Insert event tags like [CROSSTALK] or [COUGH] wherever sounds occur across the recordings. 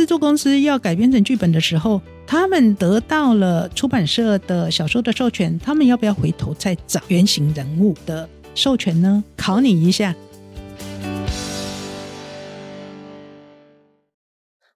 制作公司要改编成剧本的时候，他们得到了出版社的小说的授权，他们要不要回头再找原型人物的授权呢？考你一下。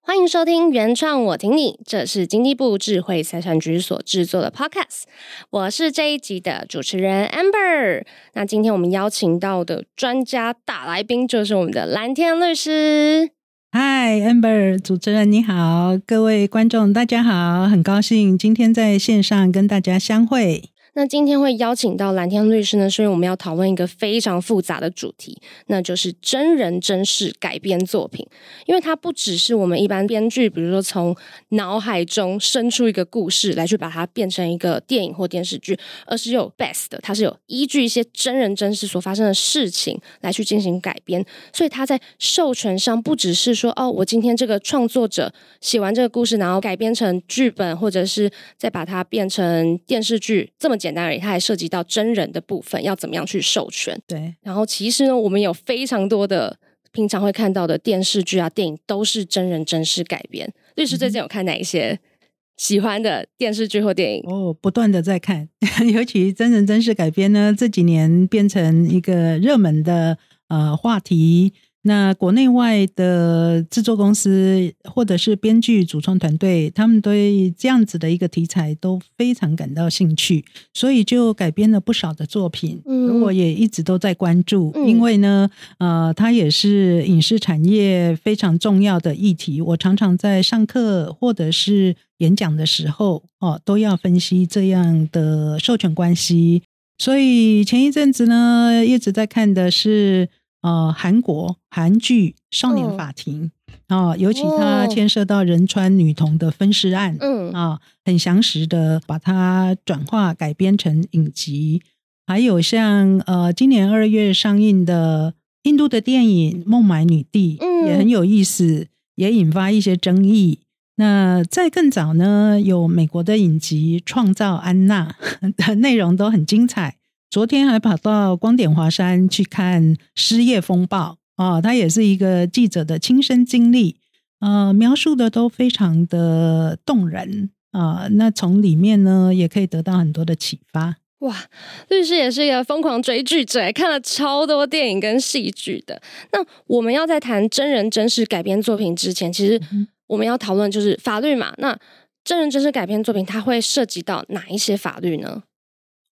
欢迎收听原创，我挺你。这是经济部智慧财产局所制作的 Podcast，我是这一集的主持人 Amber。那今天我们邀请到的专家大来宾就是我们的蓝天律师。嗨，Amber，主持人你好，各位观众大家好，很高兴今天在线上跟大家相会。那今天会邀请到蓝天律师呢，是因为我们要讨论一个非常复杂的主题，那就是真人真事改编作品。因为它不只是我们一般编剧，比如说从脑海中生出一个故事来去把它变成一个电影或电视剧，而是有 best 的，它是有依据一些真人真事所发生的事情来去进行改编。所以它在授权上不只是说哦，我今天这个创作者写完这个故事，然后改编成剧本，或者是再把它变成电视剧这么。简单而已，它还涉及到真人的部分，要怎么样去授权？对。然后其实呢，我们有非常多的平常会看到的电视剧啊、电影，都是真人真事改编。律师最近有看哪一些喜欢的电视剧或电影？哦，不断的在看，[LAUGHS] 尤其真人真事改编呢，这几年变成一个热门的呃话题。那国内外的制作公司或者是编剧主创团队，他们对这样子的一个题材都非常感到兴趣，所以就改编了不少的作品。嗯，我也一直都在关注，因为呢，呃，它也是影视产业非常重要的议题。我常常在上课或者是演讲的时候，哦，都要分析这样的授权关系。所以前一阵子呢，一直在看的是。呃，韩国韩剧《少年法庭》啊，尤其它牵涉到仁川女童的分尸案，嗯啊，很详实的把它转化改编成影集。还有像呃，今年二月上映的印度的电影《孟买女帝》，嗯也很有意思，也引发一些争议。那在更早呢，有美国的影集《创造安娜》[LAUGHS] 的内容都很精彩。昨天还跑到光点华山去看失业风暴啊，他也是一个记者的亲身经历，呃，描述的都非常的动人啊。那从里面呢，也可以得到很多的启发。哇，律师也是一个疯狂追剧者，看了超多电影跟戏剧的。那我们要在谈真人真事改编作品之前，其实我们要讨论就是法律嘛。那真人真事改编作品，它会涉及到哪一些法律呢？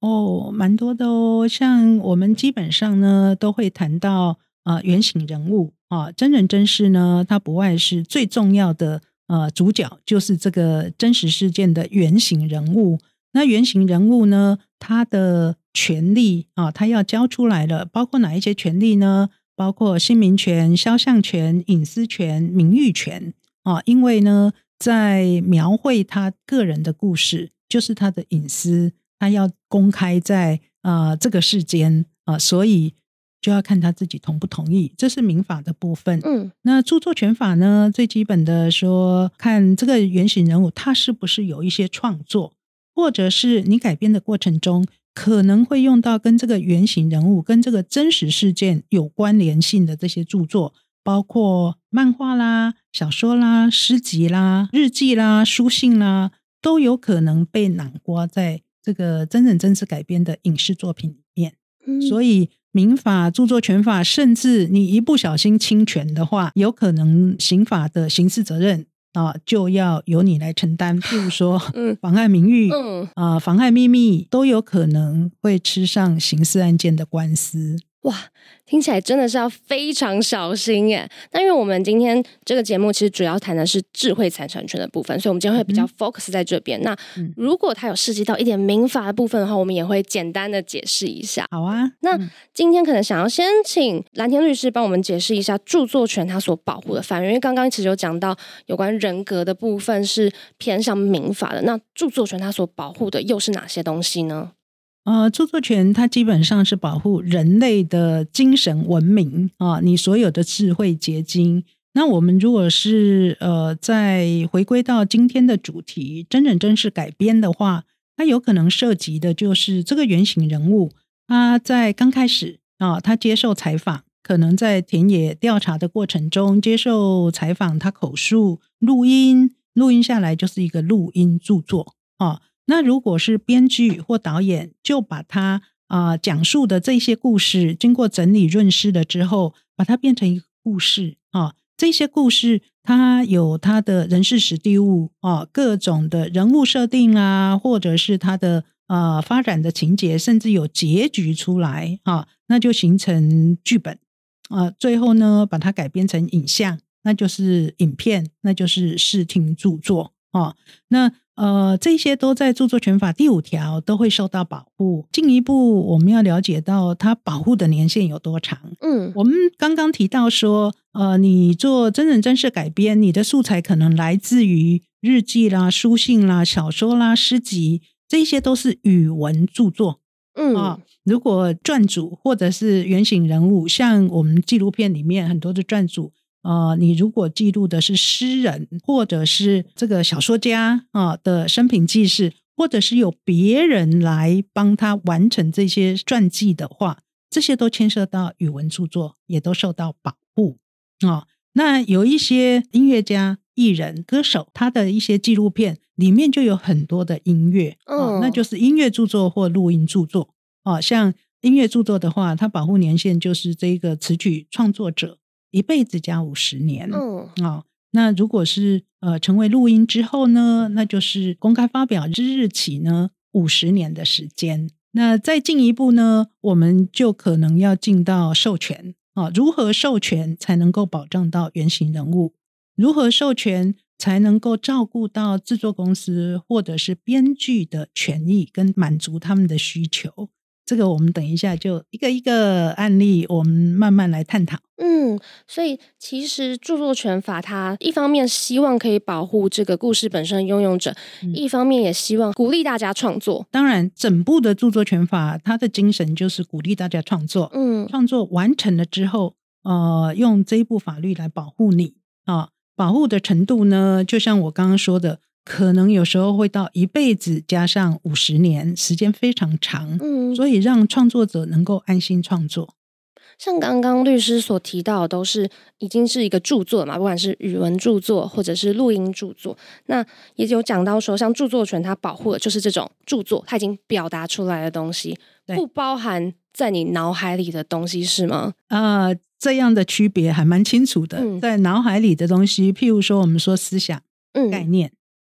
哦，蛮多的哦。像我们基本上呢，都会谈到啊，原型人物啊，真人真事呢，它不外是最重要的呃主角，就是这个真实事件的原型人物。那原型人物呢，他的权利啊，他要交出来了，包括哪一些权利呢？包括姓名权、肖像权、隐私权、名誉权啊。因为呢，在描绘他个人的故事，就是他的隐私。他要公开在啊这个世间啊，所以就要看他自己同不同意，这是民法的部分。嗯，那著作权法呢？最基本的说，看这个原型人物他是不是有一些创作，或者是你改编的过程中可能会用到跟这个原型人物跟这个真实事件有关联性的这些著作，包括漫画啦、小说啦、诗集啦、日记啦、书信啦，都有可能被囊括在。这个真人真事改编的影视作品里面，所以民法、著作权法，甚至你一不小心侵权的话，有可能刑法的刑事责任啊，就要由你来承担。譬如说，[LAUGHS] 妨碍名誉，啊，妨碍秘密，都有可能会吃上刑事案件的官司。哇，听起来真的是要非常小心耶！那因为我们今天这个节目其实主要谈的是智慧财产权的部分，所以我们今天会比较 focus 在这边。那如果它有涉及到一点民法的部分的话，我们也会简单的解释一下。好啊，那今天可能想要先请蓝天律师帮我们解释一下著作权它所保护的范围，因为刚刚其实有讲到有关人格的部分是偏向民法的，那著作权它所保护的又是哪些东西呢？呃，著作权它基本上是保护人类的精神文明啊，你所有的智慧结晶。那我们如果是呃，在回归到今天的主题，真人真事改编的话，它有可能涉及的就是这个原型人物，他在刚开始啊，他接受采访，可能在田野调查的过程中接受采访，他口述录音，录音下来就是一个录音著作啊。那如果是编剧或导演，就把他啊讲述的这些故事，经过整理润饰了之后，把它变成一个故事啊。这些故事它有它的人事史地物啊，各种的人物设定啊，或者是它的呃发展的情节，甚至有结局出来啊，那就形成剧本啊。最后呢，把它改编成影像，那就是影片，那就是视听著作啊。那呃，这些都在著作权法第五条都会受到保护。进一步，我们要了解到它保护的年限有多长。嗯，我们刚刚提到说，呃，你做真人真事改编，你的素材可能来自于日记啦、书信啦、小说啦、诗集，这些都是语文著作。嗯啊，如果撰主或者是原型人物，像我们纪录片里面很多的撰主。呃，你如果记录的是诗人，或者是这个小说家啊的生平记事，或者是有别人来帮他完成这些传记的话，这些都牵涉到语文著作，也都受到保护啊。那有一些音乐家、艺人、歌手，他的一些纪录片里面就有很多的音乐，哦，那就是音乐著作或录音著作啊。像音乐著作的话，它保护年限就是这个词曲创作者。一辈子加五十年，嗯，啊，那如果是呃成为录音之后呢，那就是公开发表之日起呢五十年的时间。那再进一步呢，我们就可能要进到授权啊，如何授权才能够保障到原型人物？如何授权才能够照顾到制作公司或者是编剧的权益，跟满足他们的需求？这个我们等一下就一个一个案例，我们慢慢来探讨。嗯，所以其实著作权法它一方面希望可以保护这个故事本身拥有者，一方面也希望鼓励大家创作。当然，整部的著作权法它的精神就是鼓励大家创作。嗯，创作完成了之后，呃，用这一部法律来保护你啊，保护的程度呢，就像我刚刚说的。可能有时候会到一辈子加上五十年，时间非常长，嗯，所以让创作者能够安心创作。像刚刚律师所提到，都是已经是一个著作嘛，不管是语文著作或者是录音著作，那也有讲到说，像著作权它保护的就是这种著作，它已经表达出来的东西，不包含在你脑海里的东西，是吗？啊，这样的区别还蛮清楚的，在脑海里的东西，譬如说我们说思想、概念。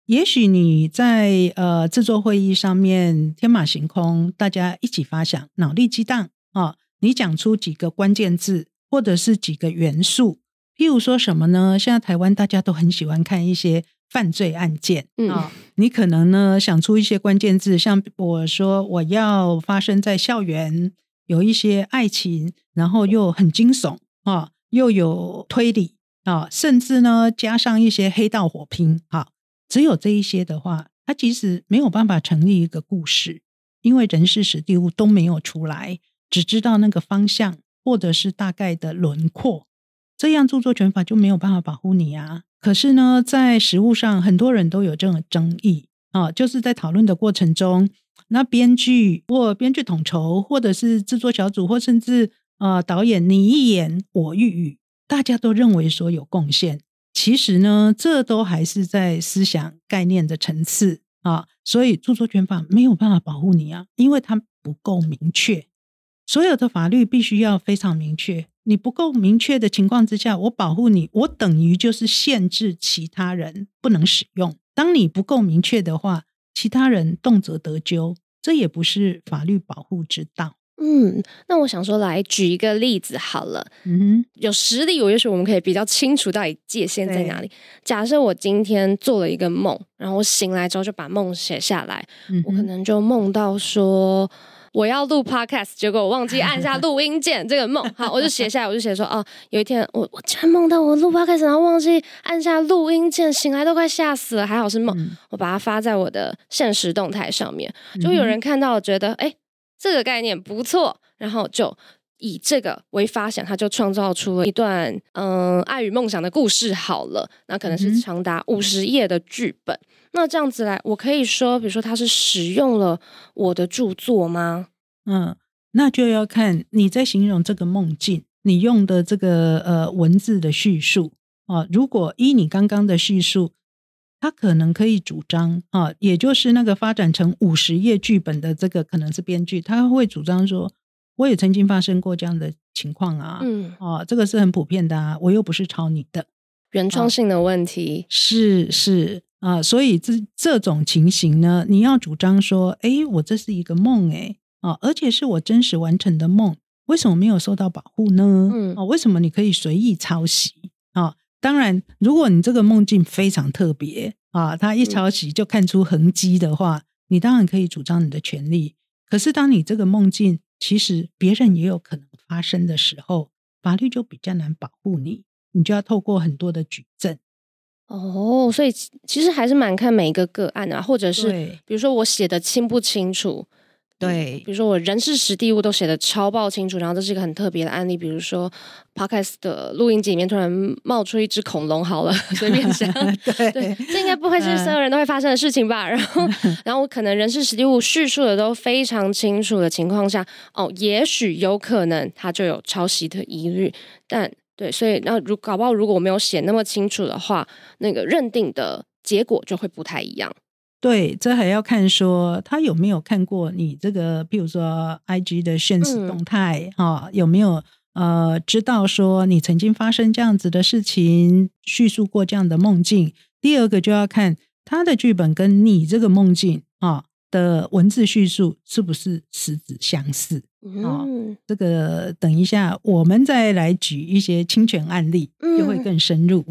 也许你在呃制作会议上面天马行空，大家一起发想，脑力激荡啊！你讲出几个关键字，或者是几个元素，譬如说什么呢？现在台湾大家都很喜欢看一些犯罪案件啊，你可能呢想出一些关键字，像我说我要发生在校园，有一些爱情，然后又很惊悚啊，又有推理啊，甚至呢加上一些黑道火拼啊。只有这一些的话，它其实没有办法成立一个故事，因为人事史地物都没有出来，只知道那个方向或者是大概的轮廓，这样著作权法就没有办法保护你啊。可是呢，在实物上，很多人都有这种争议啊，就是在讨论的过程中，那编剧或编剧统筹，或者是制作小组，或甚至呃导演，你一言我一语，大家都认为说有贡献。其实呢，这都还是在思想概念的层次啊，所以著作权法没有办法保护你啊，因为它不够明确。所有的法律必须要非常明确，你不够明确的情况之下，我保护你，我等于就是限制其他人不能使用。当你不够明确的话，其他人动辄得咎，这也不是法律保护之道。嗯，那我想说，来举一个例子好了。嗯哼，有实例，我也许我们可以比较清楚到底界限在哪里。假设我今天做了一个梦，然后我醒来之后就把梦写下来，我可能就梦到说我要录 podcast，结果我忘记按下 [LAUGHS] 录音键。这个梦，好，我就写下来，我就写说哦，有一天我我竟然梦到我录 podcast，然后忘记按下录音键，醒来都快吓死了。还好是梦，我把它发在我的现实动态上面，就有人看到觉得哎。这个概念不错，然后就以这个为发想，他就创造出了一段嗯爱与梦想的故事。好了，那可能是长达五十页的剧本。那这样子来，我可以说，比如说他是使用了我的著作吗？嗯，那就要看你在形容这个梦境，你用的这个呃文字的叙述啊，如果依你刚刚的叙述，他可能可以主张啊，也就是那个发展成五十页剧本的这个可能是编剧，他会主张说，我也曾经发生过这样的情况啊，嗯，哦，这个是很普遍的啊，我又不是抄你的，原创性的问题是是啊，所以这这种情形呢，你要主张说，哎，我这是一个梦，哎，啊，而且是我真实完成的梦，为什么没有受到保护呢？嗯，啊，为什么你可以随意抄袭啊？当然，如果你这个梦境非常特别啊，他一抄袭就看出痕迹的话，你当然可以主张你的权利。可是，当你这个梦境其实别人也有可能发生的时候，法律就比较难保护你，你就要透过很多的举证。哦，所以其实还是蛮看每一个个案啊，或者是比如说我写的清不清楚。对，比如说我人事实地物都写的超爆清楚，然后这是一个很特别的案例。比如说，Podcast 的录音机里面突然冒出一只恐龙，好了，[LAUGHS] 随便讲，[LAUGHS] 对，这应该不会是所有人都会发生的事情吧？然后，[LAUGHS] 然后我可能人事实地物叙述的都非常清楚的情况下，哦，也许有可能他就有抄袭的疑虑，但对，所以那如搞不好如果我没有写那么清楚的话，那个认定的结果就会不太一样。对，这还要看说他有没有看过你这个，譬如说 I G 的现实动态啊，有没有呃知道说你曾经发生这样子的事情，叙述过这样的梦境。第二个就要看他的剧本跟你这个梦境啊的文字叙述是不是实质相似啊。这个等一下我们再来举一些侵权案例，就会更深入。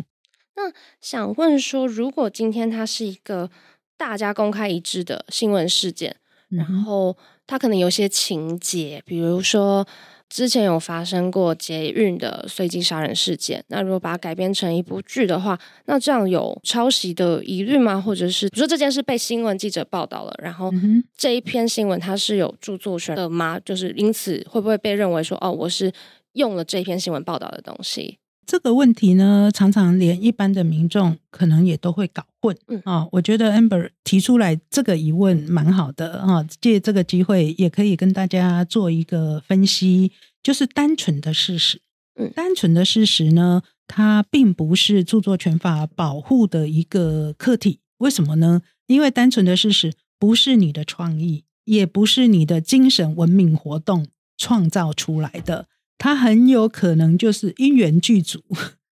那想问说，如果今天他是一个。大家公开一致的新闻事件，然后它可能有些情节，比如说之前有发生过捷运的随机杀人事件。那如果把它改编成一部剧的话，那这样有抄袭的疑虑吗？或者是比如说这件事被新闻记者报道了，然后这一篇新闻它是有著作权的吗？就是因此会不会被认为说哦，我是用了这篇新闻报道的东西？这个问题呢，常常连一般的民众可能也都会搞混。嗯啊，我觉得 Amber 提出来这个疑问蛮好的啊，借这个机会也可以跟大家做一个分析，就是单纯的事实。嗯，单纯的事实呢，它并不是著作权法保护的一个课题。为什么呢？因为单纯的事实不是你的创意，也不是你的精神文明活动创造出来的。它很有可能就是因缘具足，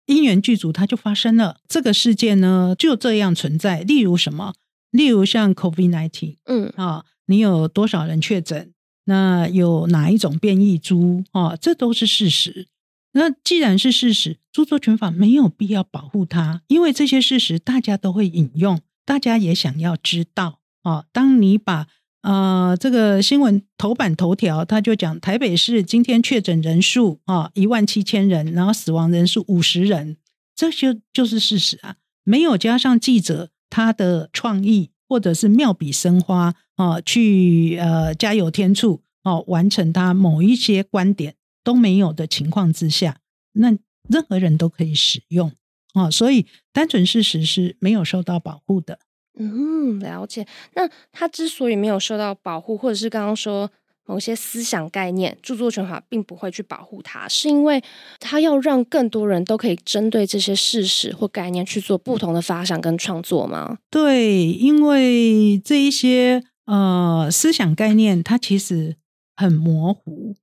因缘具足，它就发生了这个事件呢，就这样存在。例如什么？例如像 COVID nineteen，嗯啊，你有多少人确诊？那有哪一种变异株啊？这都是事实。那既然是事实，著作权法没有必要保护它，因为这些事实大家都会引用，大家也想要知道啊。当你把呃，这个新闻头版头条，他就讲台北市今天确诊人数啊一万七千人，然后死亡人数五十人，这就就是事实啊。没有加上记者他的创意或者是妙笔生花啊，去呃加油添醋哦，完成他某一些观点都没有的情况之下，那任何人都可以使用啊。所以单纯事实是没有受到保护的。嗯，了解。那他之所以没有受到保护，或者是刚刚说某些思想概念，著作权法并不会去保护他，是因为他要让更多人都可以针对这些事实或概念去做不同的发想跟创作吗？对，因为这一些呃思想概念，它其实很模糊，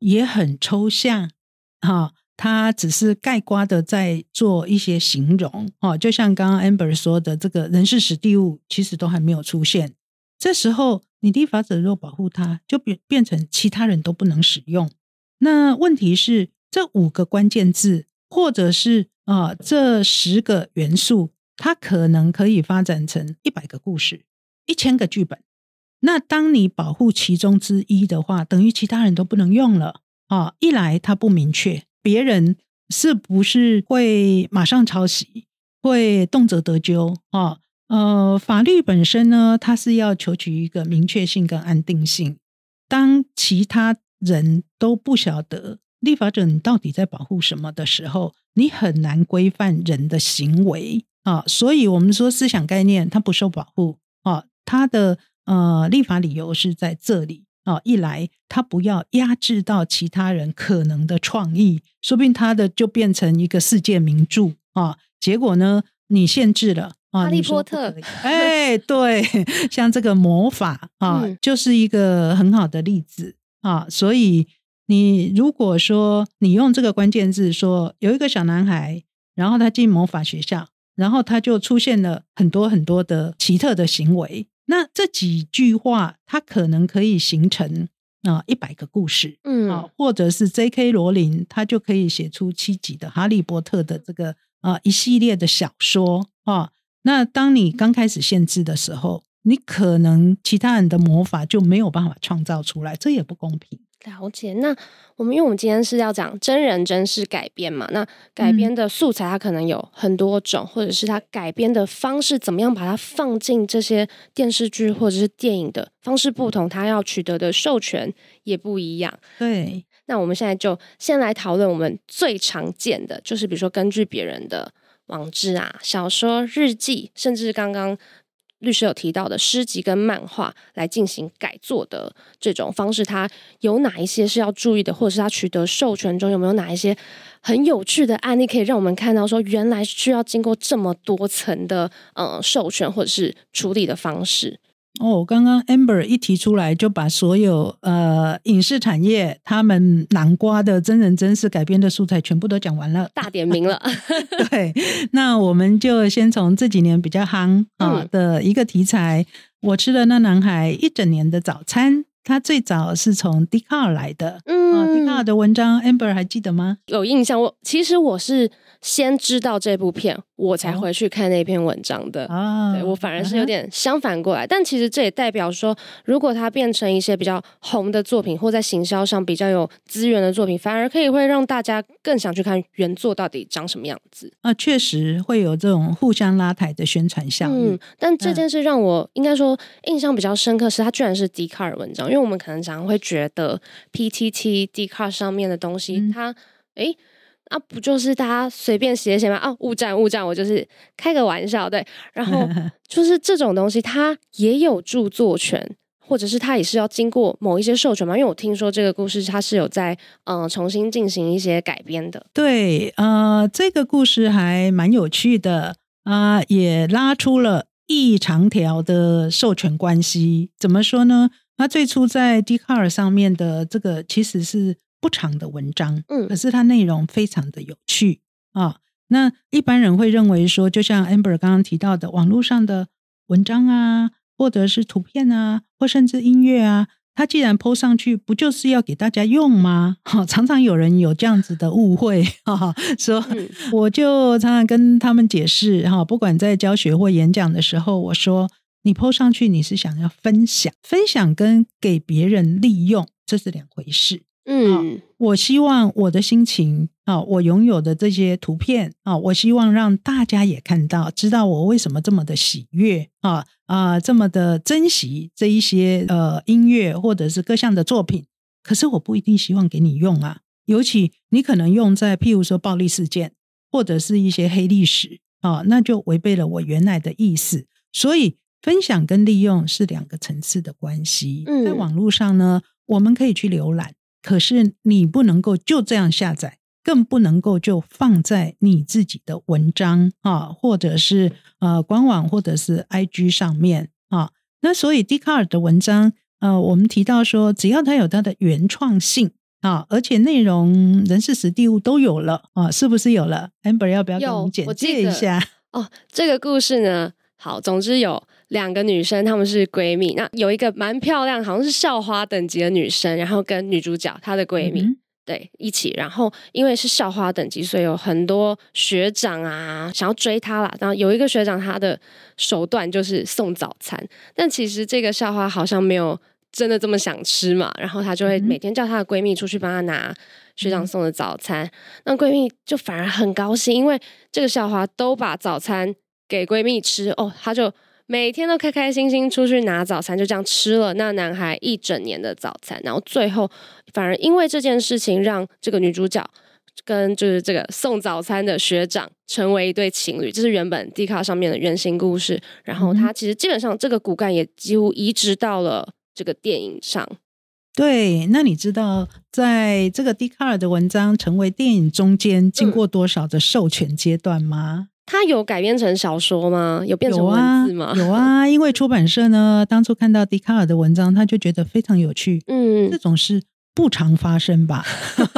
也很抽象，哈。他只是盖瓜的在做一些形容哦，就像刚刚 Amber 说的，这个人事史地物其实都还没有出现。这时候，你立法者若保护它，就变变成其他人都不能使用。那问题是，这五个关键字，或者是啊这十个元素，它可能可以发展成一百个故事、一千个剧本。那当你保护其中之一的话，等于其他人都不能用了啊！一来它不明确。别人是不是会马上抄袭，会动辄得咎啊？呃，法律本身呢，它是要求取一个明确性跟安定性。当其他人都不晓得立法者你到底在保护什么的时候，你很难规范人的行为啊。所以，我们说思想概念它不受保护啊，它的呃立法理由是在这里哦，一来他不要压制到其他人可能的创意，说不定他的就变成一个世界名著啊。结果呢，你限制了啊，哈利波特，哎，对，[LAUGHS] 像这个魔法啊，就是一个很好的例子啊。所以你如果说你用这个关键字说有一个小男孩，然后他进魔法学校。然后他就出现了很多很多的奇特的行为。那这几句话，它可能可以形成啊一百个故事，嗯啊，或者是 J.K. 罗琳，他就可以写出七集的《哈利波特》的这个啊一系列的小说啊。那当你刚开始限制的时候，你可能其他人的魔法就没有办法创造出来，这也不公平。了解，那我们因为我们今天是要讲真人真事改编嘛，那改编的素材它可能有很多种，或者是它改编的方式怎么样把它放进这些电视剧或者是电影的方式不同，它要取得的授权也不一样。对，那我们现在就先来讨论我们最常见的，就是比如说根据别人的网志啊、小说、日记，甚至刚刚。律师有提到的诗集跟漫画来进行改作的这种方式，它有哪一些是要注意的，或者是它取得授权中有没有哪一些很有趣的案例，可以让我们看到说，原来需要经过这么多层的呃授权或者是处理的方式。哦，刚刚 Amber 一提出来，就把所有呃影视产业他们南瓜的真人真事改编的素材全部都讲完了，大点名了。[LAUGHS] [LAUGHS] 对，那我们就先从这几年比较夯啊的一个题材，我吃了那男孩一整年的早餐。他最早是从 d 卡尔来的，嗯 d 卡尔的文章，Amber 还记得吗？有印象。我其实我是先知道这部片。我才回去看那篇文章的啊，对我反而是有点相反过来，但其实这也代表说，如果它变成一些比较红的作品，或在行销上比较有资源的作品，反而可以会让大家更想去看原作到底长什么样子啊，确实会有这种互相拉抬的宣传效应。嗯，但这件事让我应该说印象比较深刻，是它居然是 d 卡尔文章，因为我们可能常常会觉得 PTT d 卡上面的东西，它哎。啊，不就是大家随便写写吗？啊，误战误战，我就是开个玩笑，对。然后 [LAUGHS] 就是这种东西，它也有著作权，或者是它也是要经过某一些授权嘛？因为我听说这个故事它是有在嗯重新进行一些改编的。对，呃，这个故事还蛮有趣的啊，也拉出了一长条的授权关系。怎么说呢？那最初在 d 卡尔上面的这个其实是。不长的文章，嗯，可是它内容非常的有趣啊。那一般人会认为说，就像 Amber 刚刚提到的，网络上的文章啊，或者是图片啊，或甚至音乐啊，它既然 PO 上去，不就是要给大家用吗？[LAUGHS] 哈，常常有人有这样子的误会，哈，说我就常常跟他们解释，哈，不管在教学或演讲的时候，我说你 PO 上去，你是想要分享，分享跟给别人利用，这是两回事。嗯，我希望我的心情啊，我拥有的这些图片啊，我希望让大家也看到，知道我为什么这么的喜悦啊啊，这么的珍惜这一些呃音乐或者是各项的作品。可是我不一定希望给你用啊，尤其你可能用在譬如说暴力事件或者是一些黑历史啊，那就违背了我原来的意思。所以分享跟利用是两个层次的关系。在网络上呢，我们可以去浏览。可是你不能够就这样下载，更不能够就放在你自己的文章啊，或者是呃官网或者是 IG 上面啊。那所以 d 卡尔的文章，呃，我们提到说，只要它有它的原创性啊，而且内容、人事、实地物都有了啊，是不是有了？amber 要不要给我们简介一下？哦，这个故事呢，好，总之有。两个女生，她们是闺蜜。那有一个蛮漂亮，好像是校花等级的女生，然后跟女主角她的闺蜜对一起。然后因为是校花等级，所以有很多学长啊想要追她啦。然后有一个学长，他的手段就是送早餐，但其实这个校花好像没有真的这么想吃嘛。然后她就会每天叫她的闺蜜出去帮她拿学长送的早餐。那闺蜜就反而很高兴，因为这个校花都把早餐给闺蜜吃哦，她就。每天都开开心心出去拿早餐，就这样吃了那男孩一整年的早餐，然后最后反而因为这件事情，让这个女主角跟就是这个送早餐的学长成为一对情侣。这是原本 D 卡上面的原型故事，然后他其实基本上这个骨干也几乎移植到了这个电影上。对，那你知道在这个笛卡尔的文章成为电影中间经过多少的授权阶段吗？它有改编成小说吗？有变成文字吗？，[LAUGHS] 有啊，因为出版社呢，当初看到笛卡尔的文章，他就觉得非常有趣，嗯这，种事不常发生吧？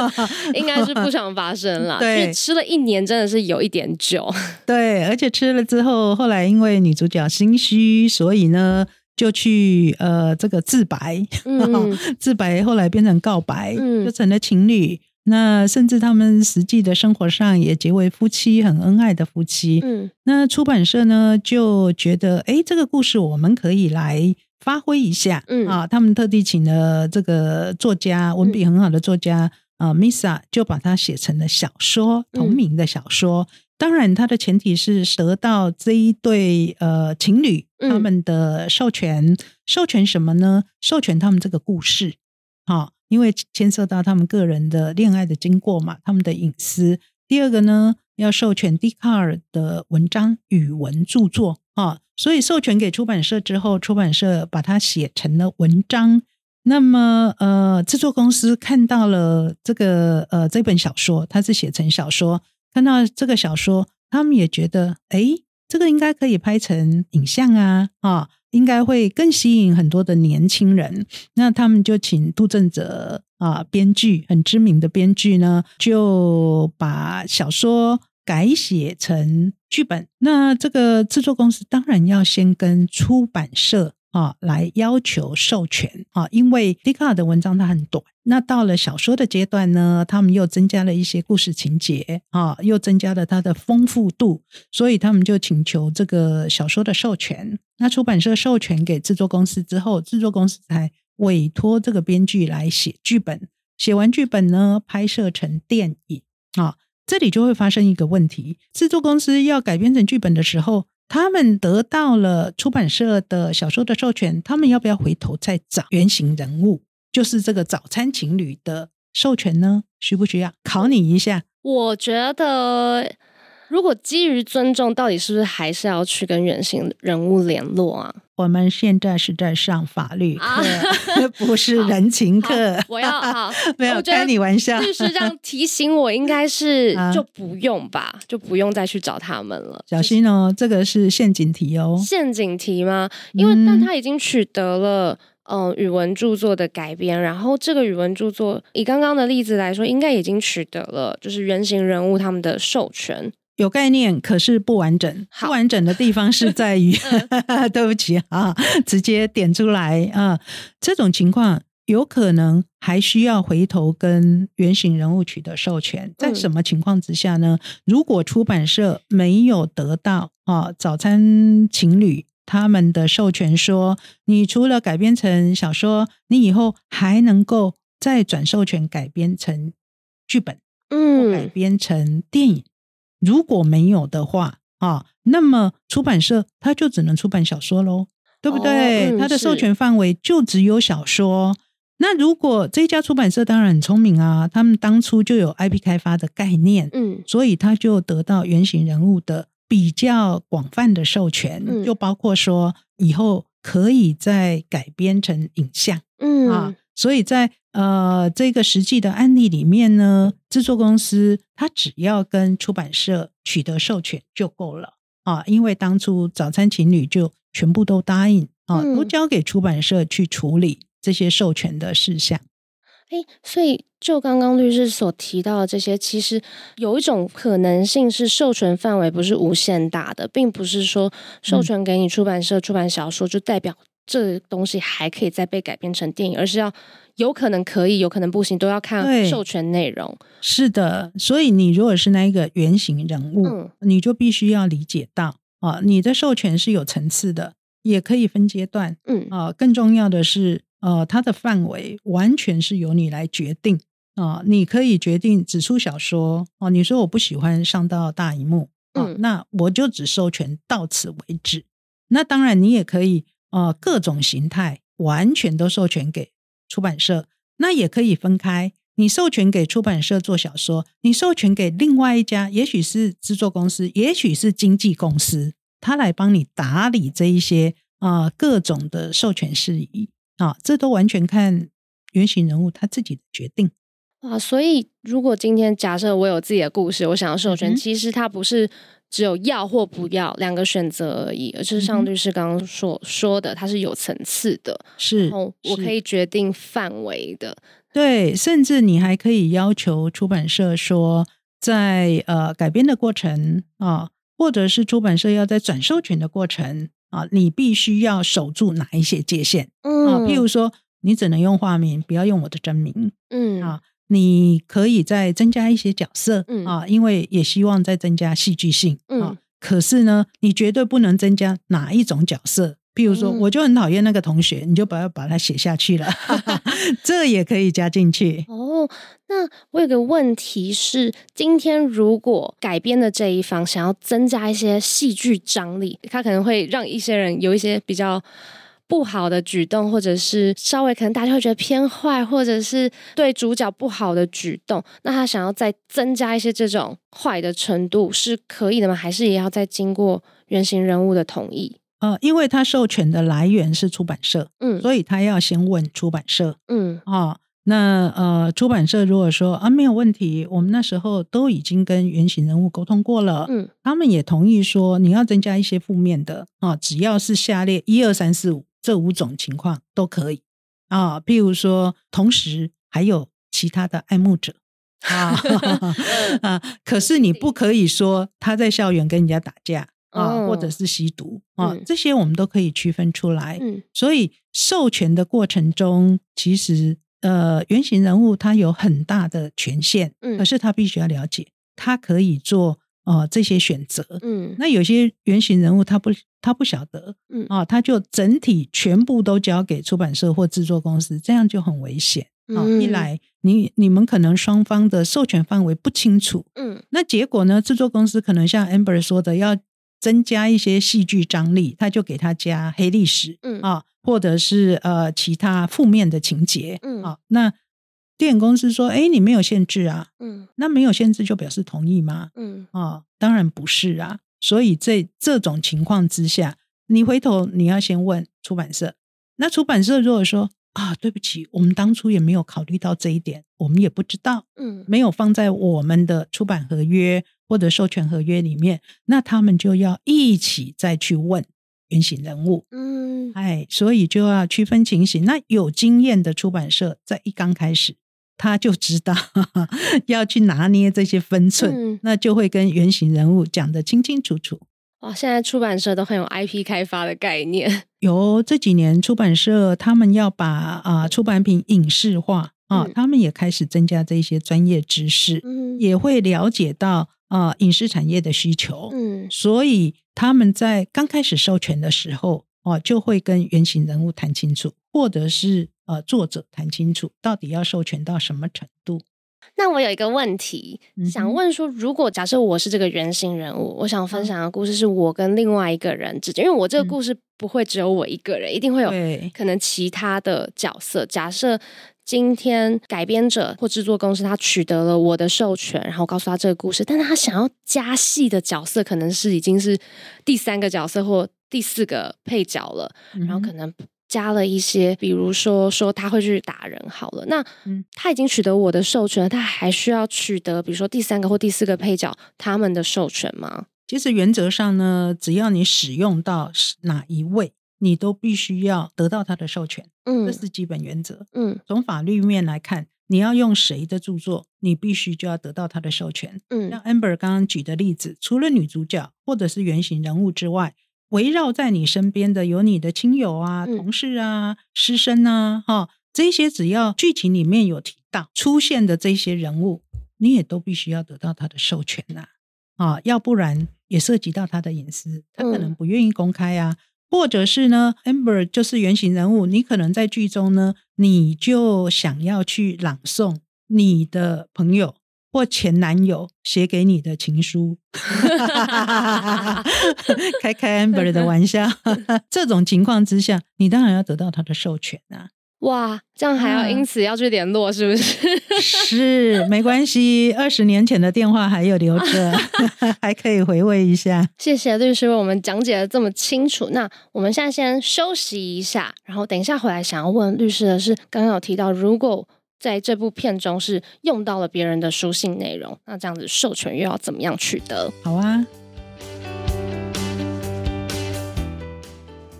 [LAUGHS] 应该是不常发生了。[LAUGHS] 对吃了一年真的是有一点久。对，而且吃了之后，后来因为女主角心虚，所以呢，就去呃这个自白，嗯自白后来变成告白，嗯就成了情侣。那甚至他们实际的生活上也结为夫妻，很恩爱的夫妻。嗯。那出版社呢就觉得，哎，这个故事我们可以来发挥一下，嗯。啊，他们特地请了这个作家，文笔很好的作家啊、Misa，就把它写成了小说，同名的小说。当然，它的前提是得到这一对呃情侣嗯。他们的授权，授权什么呢？授权他们这个故事，好、因为牵涉到他们个人的恋爱的经过嘛，他们的隐私。第二个呢，要授权笛卡尔的文章语文著作啊，所以授权给出版社之后，出版社把它写成了文章。那么，呃，制作公司看到了这个呃这本小说，它是写成小说，看到这个小说，他们也觉得，诶，这个应该可以拍成影像啊，啊，应该会更吸引很多的年轻人。那他们就请杜正哲啊，编剧很知名的编剧呢，就把小说改写成剧本。那这个制作公司当然要先跟出版社啊来要求授权啊，因为笛卡尔的文章它很短。那到了小说的阶段呢，他们又增加了一些故事情节啊，又增加了它的丰富度，所以他们就请求这个小说的授权。那出版社授权给制作公司之后，制作公司才委托这个编剧来写剧本。写完剧本呢，拍摄成电影啊，这里就会发生一个问题：制作公司要改编成剧本的时候，他们得到了出版社的小说的授权，他们要不要回头再找原型人物，就是这个早餐情侣的授权呢？需不需要？考你一下。我觉得如果基于尊重，到底是不是还是要去跟原型人物联络啊？我们现在是在上法律课，啊 [LAUGHS] 不是人情课。我要好，[LAUGHS] 没有开你玩笑。律师这样提醒我，应该是 [LAUGHS] 啊就不用吧，就不用再去找他们了。小心哦，这个是陷阱题哦。陷阱题吗？因为嗯但他已经取得了。嗯，语文著作的改编，然后这个语文著作以刚刚的例子来说，应该已经取得了就是原型人物他们的授权。有概念，可是不完整。不完整的地方是在于，[LAUGHS] 对不起啊，直接点出来啊。这种情况有可能还需要回头跟原型人物取得授权。在嗯什么情况之下呢？如果出版社没有得到啊早餐情侣他们的授权说，你除了改编成小说，你以后还能够再转授权改编成剧本。嗯改嗯编成电影。如果没有的话啊，那么出版社它就只能出版小说喽，对不对？哦嗯它的授是权范围就只有小说。那如果这家出版社当然很聪明啊，他们当初就有 IP 开发的概念，嗯所以他就得到原型人物的比较广泛的授权，嗯就包括说以后可以再改编成影像。嗯啊，所以在呃这个实际的案例里面呢，制作公司它只要跟出版社取得授权就够了啊，因为当初早餐情侣就全部都答应啊，嗯都交给出版社去处理这些授权的事项。哎，所以就刚刚律师所提到的这些，其实有一种可能性是授权范围不是无限大的，并不是说授权给你出版社出版小说，就代表这东西还可以再被改编成电影，而是要有可能可以，有可能不行，都要看授权内容。是的，所以你如果是那一个原型人物，嗯你就必须要理解到啊，你的授权是有层次的，也可以分阶段。嗯啊，更重要的是，呃，它的范围完全是由你来决定啊、你可以决定只出小说哦、你说我不喜欢上到大荧幕啊、嗯那我就只授权到此为止。那当然，你也可以呃各种形态完全都授权给出版社，那也可以分开。你授权给出版社做小说，你授权给另外一家，也许是制作公司，也许是经纪公司，他来帮你打理这一些啊、呃各种的授权事宜啊，这都完全看原型人物他自己的决定。啊，所以如果今天假设我有自己的故事，我想要授权，其实它不是只有要或不要两个选择而已，而是像律师刚刚所说的，它是有层次的，是，我可以决定范围的。对，甚至你还可以要求出版社说，在呃改编的过程啊，或者是出版社要在转授权的过程啊，你必须要守住哪一些界限啊？譬如说，你只能用化名，不要用我的真名，嗯啊。你可以再增加一些角色嗯啊，因为也希望再增加戏剧性啊。可是呢，你绝对不能增加哪一种角色。譬如说，我就很讨厌那个同学，你就把要把它写下去了，[LAUGHS] [LAUGHS] 这也可以加进去。哦，那我有个问题是，今天如果改编的这一方想要增加一些戏剧张力，他可能会让一些人有一些比较。不好的举动，或者是稍微可能大家会觉得偏坏，或者是对主角不好的举动，那他想要再增加一些这种坏的程度，是可以的吗？还是也要再经过原型人物的同意？呃，因为他授权的来源是出版社，嗯，所以他要先问出版社，嗯，啊，那呃，出版社如果说啊没有问题，我们那时候都已经跟原型人物沟通过了，嗯，他们也同意说你要增加一些负面的啊，只要是下列一二三四五。这五种情况都可以。啊，譬如说，同时还有其他的爱慕者。[LAUGHS] 啊啊，可是你不可以说他在校园跟人家打架啊，或者是吸毒啊，这些我们都可以区分出来。嗯，所以授权的过程中，其实呃，原型人物他有很大的权限，嗯，可是他必须要了解，他可以做。哦，这些选择，嗯，那有些原型人物他不他不晓得，嗯啊，他就整体全部都交给出版社或制作公司，这样就很危险。啊，一来你你们可能双方的授权范围不清楚，嗯，那结果呢，制作公司可能像 Amber 说的，要增加一些戏剧张力，他就给他加黑历史，嗯啊，或者是呃其他负面的情节，嗯啊，那。电影公司说：“哎，你没有限制啊，嗯，那没有限制就表示同意吗？嗯，啊，当然不是啊。所以在这种情况之下，你回头你要先问出版社。那出版社如果说啊，对不起，我们当初也没有考虑到这一点，我们也不知道，嗯，没有放在我们的出版合约或者授权合约里面，那他们就要一起再去问原型人物，嗯，哎，所以就要区分情形。那有经验的出版社在一刚开始。”他就知道 [LAUGHS] 要去拿捏这些分寸，嗯那就会跟原型人物讲得清清楚楚。哇，现在出版社都很有 IP 开发的概念。有这几年出版社他们要把啊出版品影视化啊，他们也开始增加这些专业知识，嗯也会了解到啊影视产业的需求。嗯，所以他们在刚开始授权的时候哦，就会跟原型人物谈清楚，或者是。呃，作者谈清楚到底要授权到什么程度？那我有一个问题想问说，如果假设我是这个原型人物，我想分享的故事是我跟另外一个人之间，因为我这个故事不会只有我一个人，一定会有可能其他的角色。假设今天改编者或制作公司他取得了我的授权，然后告诉他这个故事，但是他想要加戏的角色可能是已经是第三个角色或第四个配角了，然后可能。加了一些，比如说说他会去打人，好了，那他已经取得我的授权，他还需要取得，比如说第三个或第四个配角他们的授权吗？其实原则上呢，只要你使用到哪一位，你都必须要得到他的授权，嗯，这是基本原则。嗯，从法律面来看，你要用谁的著作，你必须就要得到他的授权。嗯，像 Amber 刚刚举的例子，除了女主角或者是原型人物之外。围绕在你身边的有你的亲友啊、同事啊、师生啊，哈，这些只要剧情里面有提到出现的这些人物，你也都必须要得到他的授权呐，啊，要不然也涉及到他的隐私，他可能不愿意公开啊，或者是呢，Amber 就是原型人物，你可能在剧中呢，你就想要去朗诵你的朋友。或前男友写给你的情书，开开 [LAUGHS] Amber 的玩笑。[LAUGHS] 这种情况之下，你当然要得到他的授权啊。哇，这样还要因此要去联络，是不是？[LAUGHS] 是，没关系，二十年前的电话还有留着，还可以回味一下。谢谢律师为我们讲解的这么清楚。那我们现在先休息一下，然后等一下回来想要问律师的是，刚刚有提到，如果在这部片中是用到了别人的书信内容，那这样子授权又要怎么样取得？好啊。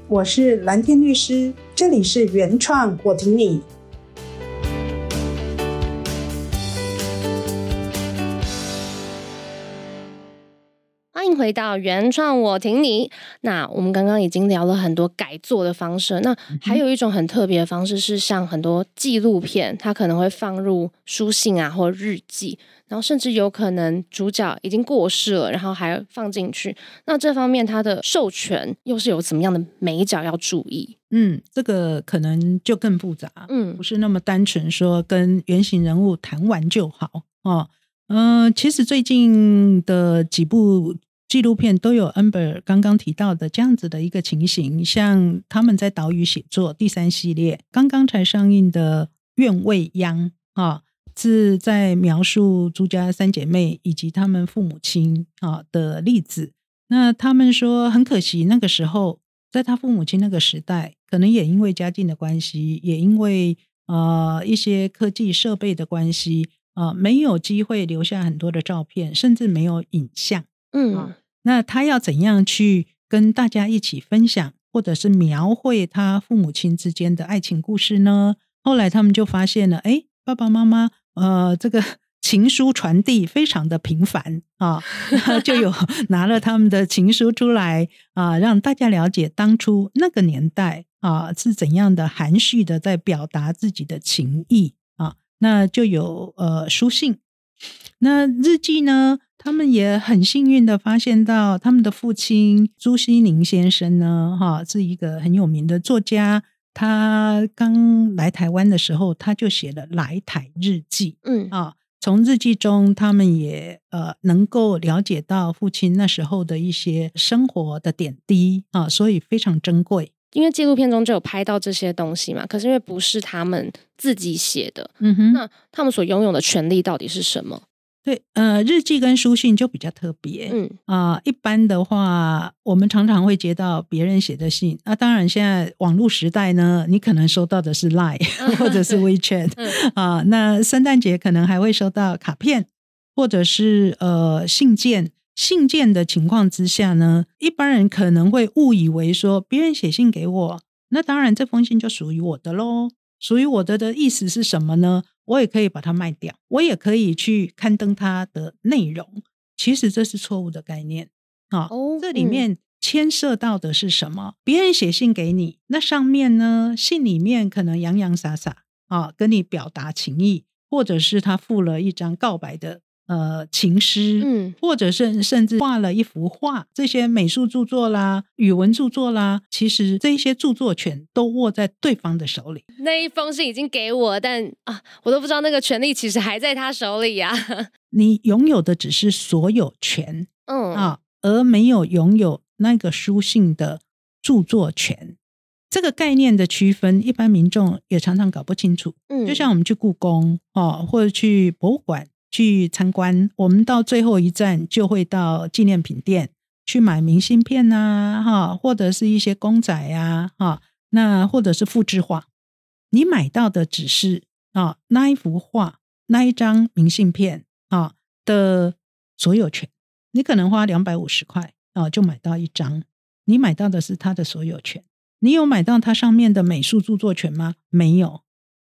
我是蓝天律师，这里是原创，我挺你。迎回到原创，我挺你。那我们刚刚已经聊了很多改作的方式，那还有一种很特别的方式是，像很多纪录片，它可能会放入书信啊，或日记。然后甚至有可能主角已经过世了，然后还放进去。那这方面它的授权又是有怎么样的美角要注意？嗯，这个可能就更复杂，嗯，不是那么单纯说跟原型人物谈完就好哦。嗯，其实最近的几部纪录片都有 Amber 刚刚提到的这样子的一个情形，像他们在岛屿写作第三系列刚刚才上映的《愿未央》啊。是在描述朱家三姐妹以及他们父母亲啊的例子。那他们说很可惜，那个时候在他父母亲那个时代，可能也因为家境的关系，也因为呃一些科技设备的关系啊，没有机会留下很多的照片，甚至没有影像。嗯，那他要怎样去跟大家一起分享，或者是描绘他父母亲之间的爱情故事呢？后来他们就发现了，哎，爸爸妈妈。呃，这个 [LAUGHS] 情书传递非常的频繁啊，就有 [LAUGHS] 拿了他们的情书出来啊，让大家了解当初那个年代啊是怎样的含蓄的在表达自己的情意啊。那就有呃书信，那日记呢，他们也很幸运的发现到他们的父亲朱西宁先生呢，哈，是一个很有名的作家。他刚来台湾的时候，他就写了《来台日记》。嗯啊，从日记中，他们也呃能够了解到父亲那时候的一些生活的点滴啊，所以非常珍贵。因为纪录片中就有拍到这些东西嘛，可是因为不是他们自己写的，嗯哼，那他们所拥有的权利到底是什么？对，呃，日记跟书信就比较特别，嗯啊，一般的话，我们常常会接到别人写的信。那当然，现在网络时代呢，你可能收到的是 Line 或者是 WeChat 啊。那圣诞节可能还会收到卡片，或者是呃信件。信件的情况之下呢，一般人可能会误以为说别人写信给我，那当然这封信就属于我的喽。属于我的的意思是什么呢？我也可以把它卖掉，我也可以去刊登它的内容。其实这是错误的概念啊！这里面牵涉到的是什么？别人写信给你，那上面呢，信里面可能洋洋洒洒啊，跟你表达情意，或者是他附了一张告白的。呃，情诗，嗯，或者是甚至画了一幅画，这些美术著作啦、语文著作啦，其实这些著作权都握在对方的手里。那一封信已经给我，但啊，我都不知道那个权利其实还在他手里呀。[LAUGHS] 你拥有的只是所有权，嗯啊，而没有拥有那个书信的著作权。这个概念的区分，一般民众也常常搞不清楚。嗯，就像我们去故宫哦，或者去博物馆。去参观，我们到最后一站就会到纪念品店去买明信片呐，哈，或者是一些公仔呀，哈，那或者是复制画。你买到的只是啊那一幅画、那一张明信片啊的所有权。你可能花两百五十块啊就买到一张，你买到的是它的所有权。你有买到它上面的美术著作权吗？没有。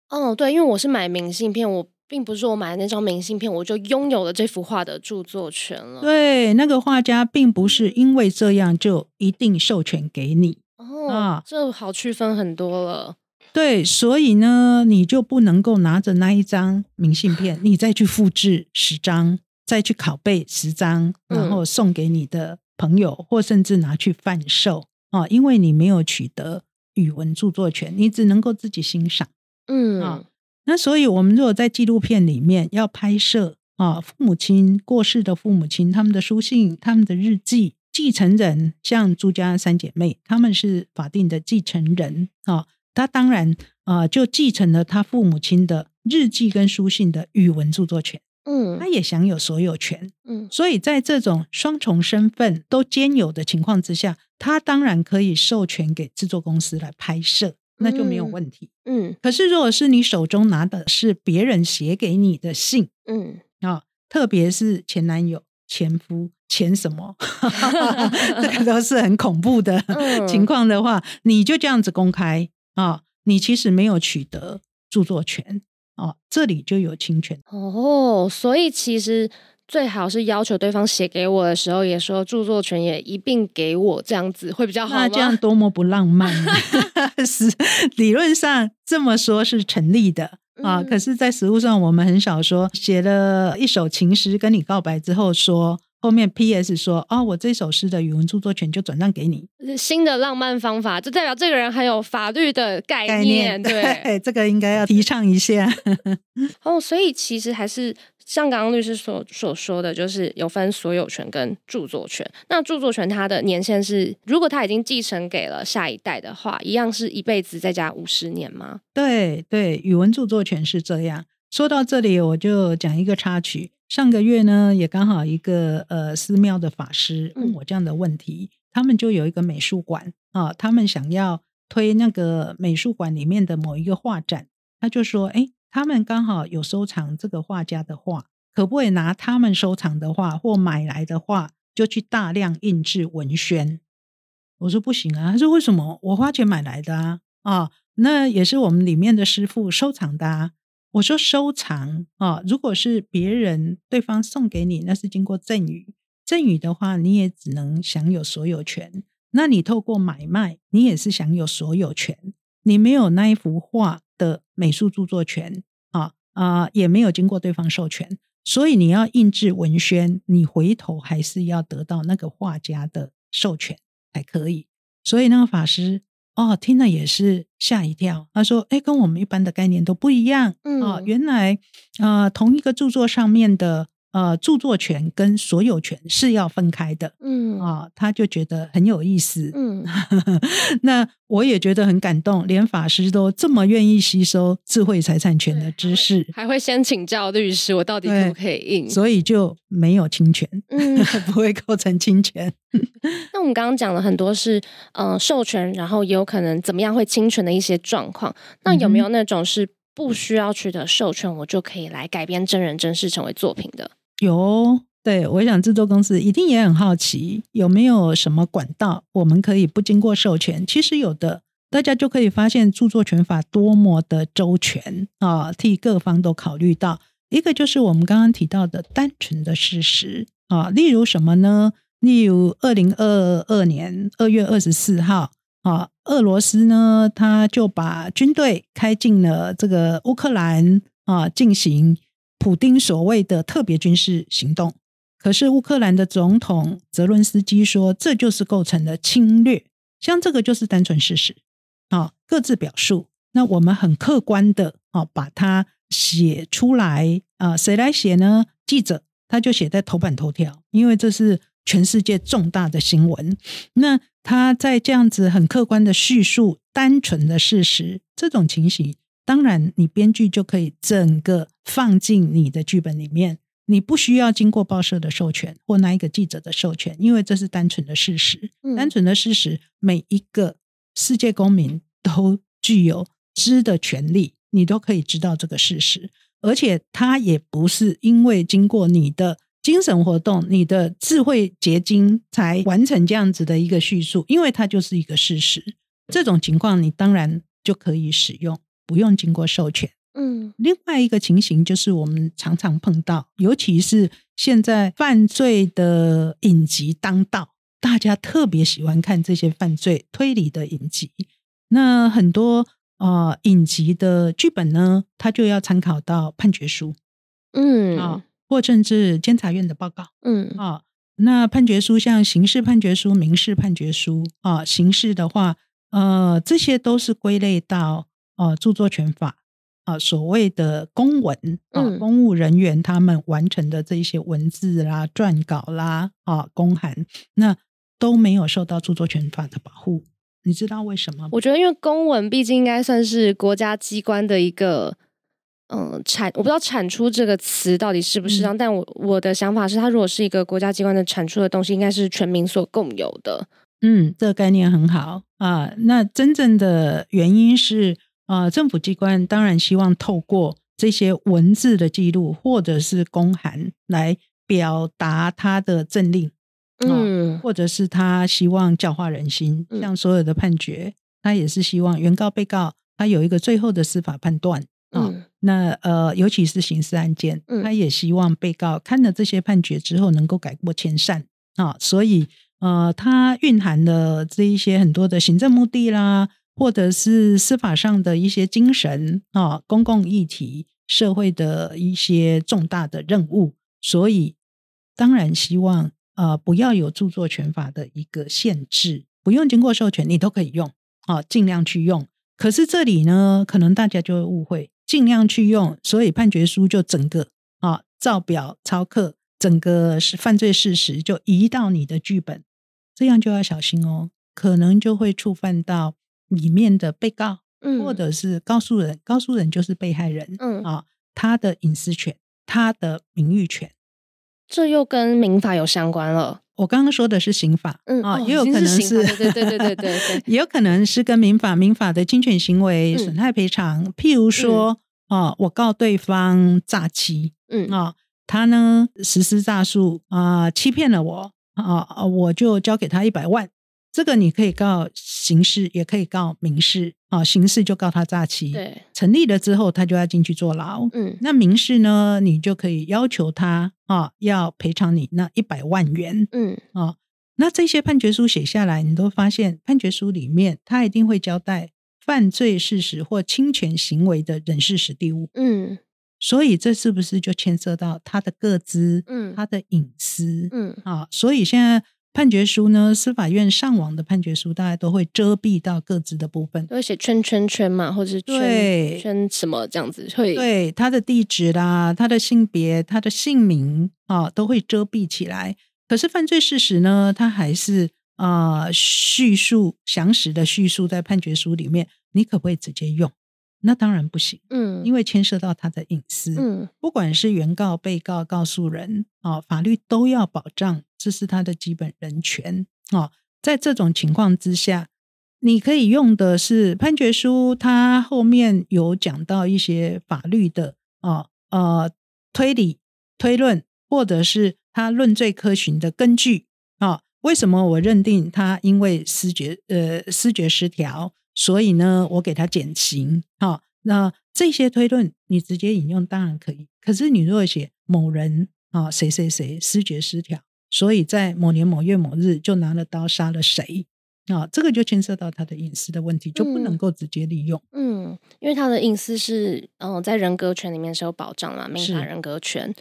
哦，对，因为我是买明信片，我。并不是我买的那张明信片，我就拥有了这幅画的著作权了。对，那个画家并不是因为这样就一定授权给你哦。这好区分很多了。对，所以呢，你就不能够拿着那一张明信片，你再去复制十张，再去拷贝十张，然后送给你的朋友，或甚至拿去贩售啊，因为你没有取得语文著作权，你只能够自己欣赏。嗯啊。那所以，我们如果在纪录片里面要拍摄啊，父母亲过世的父母亲他们的书信、他们的日记，继承人像朱家三姐妹，他们是法定的继承人啊。他当然啊、就继承了他父母亲的日记跟书信的语文著作权，嗯他也享有所有权。嗯所以在这种双重身份都兼有的情况之下，他当然可以授权给制作公司来拍摄，那就没有嗯问题。嗯可是如果是你手中拿的是别人写给你的信嗯啊、特别是前男友、前夫、前什么，[LAUGHS] 这个都是很恐怖的嗯情况的话，你就这样子公开啊、你其实没有取得著作权哦、这里就有侵权。哦，所以其实最好是要求对方写给我的时候，也说著作权也一并给我，这样子会比较好吗？那这样多么不浪漫啊！[LAUGHS] 是理论上这么说是成立的啊，嗯可是，在实物上我们很少说写了一首情诗跟你告白之后说。后面 P.S. 说哦，我这首诗的语文著作权就转让给你，新的浪漫方法，就代表这个人很有法律的概概念，对对。这个应该要提倡一下。[LAUGHS] 哦，所以其实还是像刚刚律师所所说的，就是有分所有权跟著作权。那著作权它的年限是，如果他已经继承给了下一代的话，一样是一辈子再加五十年吗？对对，语文著作权是这样。说到这里，我就讲一个插曲。上个月呢，也刚好一个呃寺庙的法师问我这样的问题，他们就有一个美术馆啊，他们想要推那个美术馆里面的某一个画展，他就说，哎，他们刚好有收藏这个画家的画，可不可以拿他们收藏的画或买来的画，就去大量印制文宣？我说不行啊，他说为什么？我花钱买来的啊，啊，那也是我们里面的师傅收藏的啊。我说收藏啊，如果是别人对方送给你，那是经过赠与，赠与的话，你也只能享有所有权。那你透过买卖，你也是享有所有权，你没有那一幅画的美术著作权啊啊，也没有经过对方授权，所以你要印制文宣，你回头还是要得到那个画家的授权才可以。所以那个法师哦，听了也是吓一跳。他说：“哎，跟我们一般的概念都不一样。嗯哦，原来呃，同一个著作上面的呃著作权跟所有权是要分开的嗯啊、他就觉得很有意思。嗯 [LAUGHS] 那我也觉得很感动，连法师都这么愿意吸收智慧财产权的知识，还会先请教律师，我到底可不可以印？所以就没有侵权，嗯，[LAUGHS] 不会构成侵权。[LAUGHS] 那我们刚刚讲了很多是呃授权，然后也有可能怎么样会侵权的一些状况。那有没有那种是不需要取得授权，我就可以来改编真人真事成为作品的？有，对我想制作公司一定也很好奇，有没有什么管道我们可以不经过授权？其实有的，大家就可以发现著作权法多么的周全啊，替各方都考虑到。一个就是我们刚刚提到的单纯的事实啊，例如什么呢？例如二零二二年二月二十四号啊，俄罗斯呢，他就把军队开进了这个乌克兰啊，进行普丁所谓的特别军事行动。可是乌克兰的总统泽伦斯基说，这就是构成了侵略，像这个就是单纯事实啊，各自表述。那我们很客观的啊，把它写出来啊，谁来写呢？记者他就写在头版头条，因为这是全世界重大的新闻。那他在这样子很客观的叙述单纯的事实，这种情形，当然你编剧就可以整个放进你的剧本里面。你不需要经过报社的授权或那一个记者的授权，因为这是单纯的事实。嗯单纯的事实，每一个世界公民都具有知的权利，你都可以知道这个事实。而且，它也不是因为经过你的精神活动、你的智慧结晶才完成这样子的一个叙述，因为它就是一个事实。这种情况，你当然就可以使用，不用经过授权。嗯。另外一个情形就是我们常常碰到，尤其是现在犯罪的影集当道，大家特别喜欢看这些犯罪推理的影集。那很多呃影集的剧本呢，它就要参考到判决书。嗯。啊、或甚至监察院的报告。嗯。啊、那判决书像刑事判决书、民事判决书啊、刑事的话，呃，这些都是归类到呃著作权法啊、所谓的公文啊、嗯公务人员他们完成的这一些文字啦、撰稿啦啊、公函，那都没有受到著作权法的保护。你知道为什么吗？我觉得，因为公文毕竟应该算是国家机关的一个，嗯，产我不知道“产出”这个词到底是不是这样，但我我的想法是，它如果是一个国家机关的产出的东西，应该是全民所共有的。嗯，这个概念很好啊。那真正的原因是啊，政府机关当然希望透过这些文字的记录或者是公函来表达他的政令。嗯，或者是他希望教化人心，像所有的判决，他也是希望原告、被告他有一个最后的司法判断啊。那呃，尤其是刑事案件，他也希望被告看了这些判决之后能够改过迁善啊。所以呃，它蕴含了这一些很多的行政目的啦，或者是司法上的一些精神啊，公共议题、社会的一些重大的任务，所以当然希望。呃，不要有著作权法的一个限制，不用经过授权，你都可以用，啊，尽量去用。可是这里呢，可能大家就会误会，尽量去用，所以判决书就整个啊照表抄课，整个是犯罪事实就移到你的剧本，这样就要小心哦，可能就会触犯到里面的被告，嗯，或者是告诉人，告诉人就是被害人，嗯啊，他的隐私权，他的名誉权。这又跟民法有相关了。我刚刚说的是刑法，嗯啊，也有可能是，对对对对对对，[LAUGHS] 也有可能是跟民法、民法的侵权行为、损害赔偿。譬如说，啊，我告对方诈欺，嗯啊，他呢实施诈术啊，欺骗了我啊，我就交给他一百万。这个你可以告刑事，也可以告民事啊。刑事就告他诈欺，对，成立了之后，他就要进去坐牢。嗯，那民事呢，你就可以要求他啊，要赔偿你那一百万元。嗯啊，那这些判决书写下来，你都发现判决书里面他一定会交代犯罪事实或侵权行为的人事实地物。嗯，所以这是不是就牵涉到他的个资？嗯，他的隐私？嗯啊，所以现在。判决书呢？司法院上网的判决书，大家都会遮蔽到各自的部分，都会写圈圈圈嘛，或者是圈圈什么这样子，会对他的地址啦、他的性别、他的姓名啊，都会遮蔽起来。可是犯罪事实呢，他还是啊叙述详实的叙述在判决书里面，你可不可以直接用？那当然不行，嗯，因为牵涉到他的隐私，嗯，不管是原告、被告、告诉人啊，法律都要保障，这是他的基本人权啊。在这种情况之下，你可以用的是判决书，它后面有讲到一些法律的啊呃推理推论，或者是他论罪科询的根据啊。为什么我认定他因为失觉呃失觉失调？所以呢，我给他减刑，好，那这些推论你直接引用当然可以，可是你如果写某人啊，谁谁谁失觉失调，所以在某年某月某日就拿了刀杀了谁啊，这个就牵涉到他的隐私的问题，就不能够直接利用。嗯，因为他的隐私是嗯，在人格权里面是有保障嘛，民法人格权。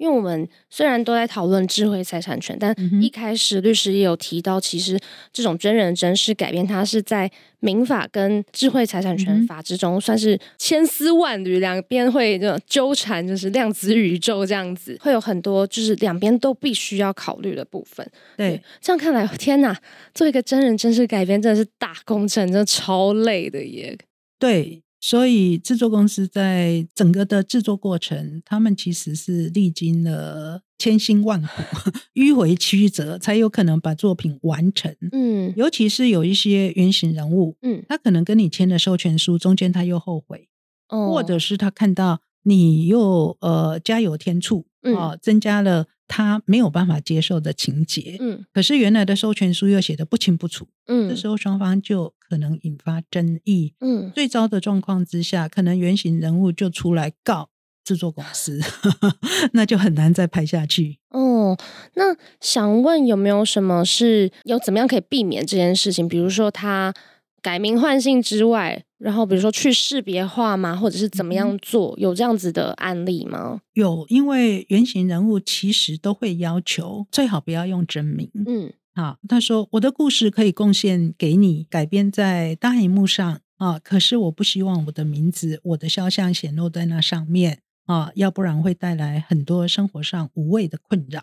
因为我们虽然都在讨论智慧财产权，但一开始律师也有提到，其实这种真人真事改变，它是在民法跟智慧财产权法之中，算是千丝万缕，两边会就纠缠，就是量子宇宙这样子，会有很多就是两边都必须要考虑的部分。对，这样看来，天哪，做一个真人真事改编真的是大工程，真的超累的耶。对。所以制作公司在整个的制作过程，他们其实是历经了千辛万苦、[LAUGHS] 迂回曲折，才有可能把作品完成。嗯，尤其是有一些原型人物，嗯，他可能跟你签了授权书，中间他又后悔，或者是他看到你又呃加油添醋啊，增加了。他没有办法接受的情节，嗯，可是原来的授权书又写的不清不楚，嗯，这时候双方就可能引发争议，嗯，最糟的状况之下，可能原型人物就出来告制作公司，[LAUGHS] 那就很难再拍下去。哦，那想问有没有什么是有怎么样可以避免这件事情？比如说他。改名换姓之外，然后比如说去识别化吗，或者是怎么样做？有这样子的案例吗？有，因为原型人物其实都会要求最好不要用真名。嗯，啊，他说我的故事可以贡献给你，改编在大荧幕上啊，可是我不希望我的名字、我的肖像显露在那上面啊，要不然会带来很多生活上无谓的困扰。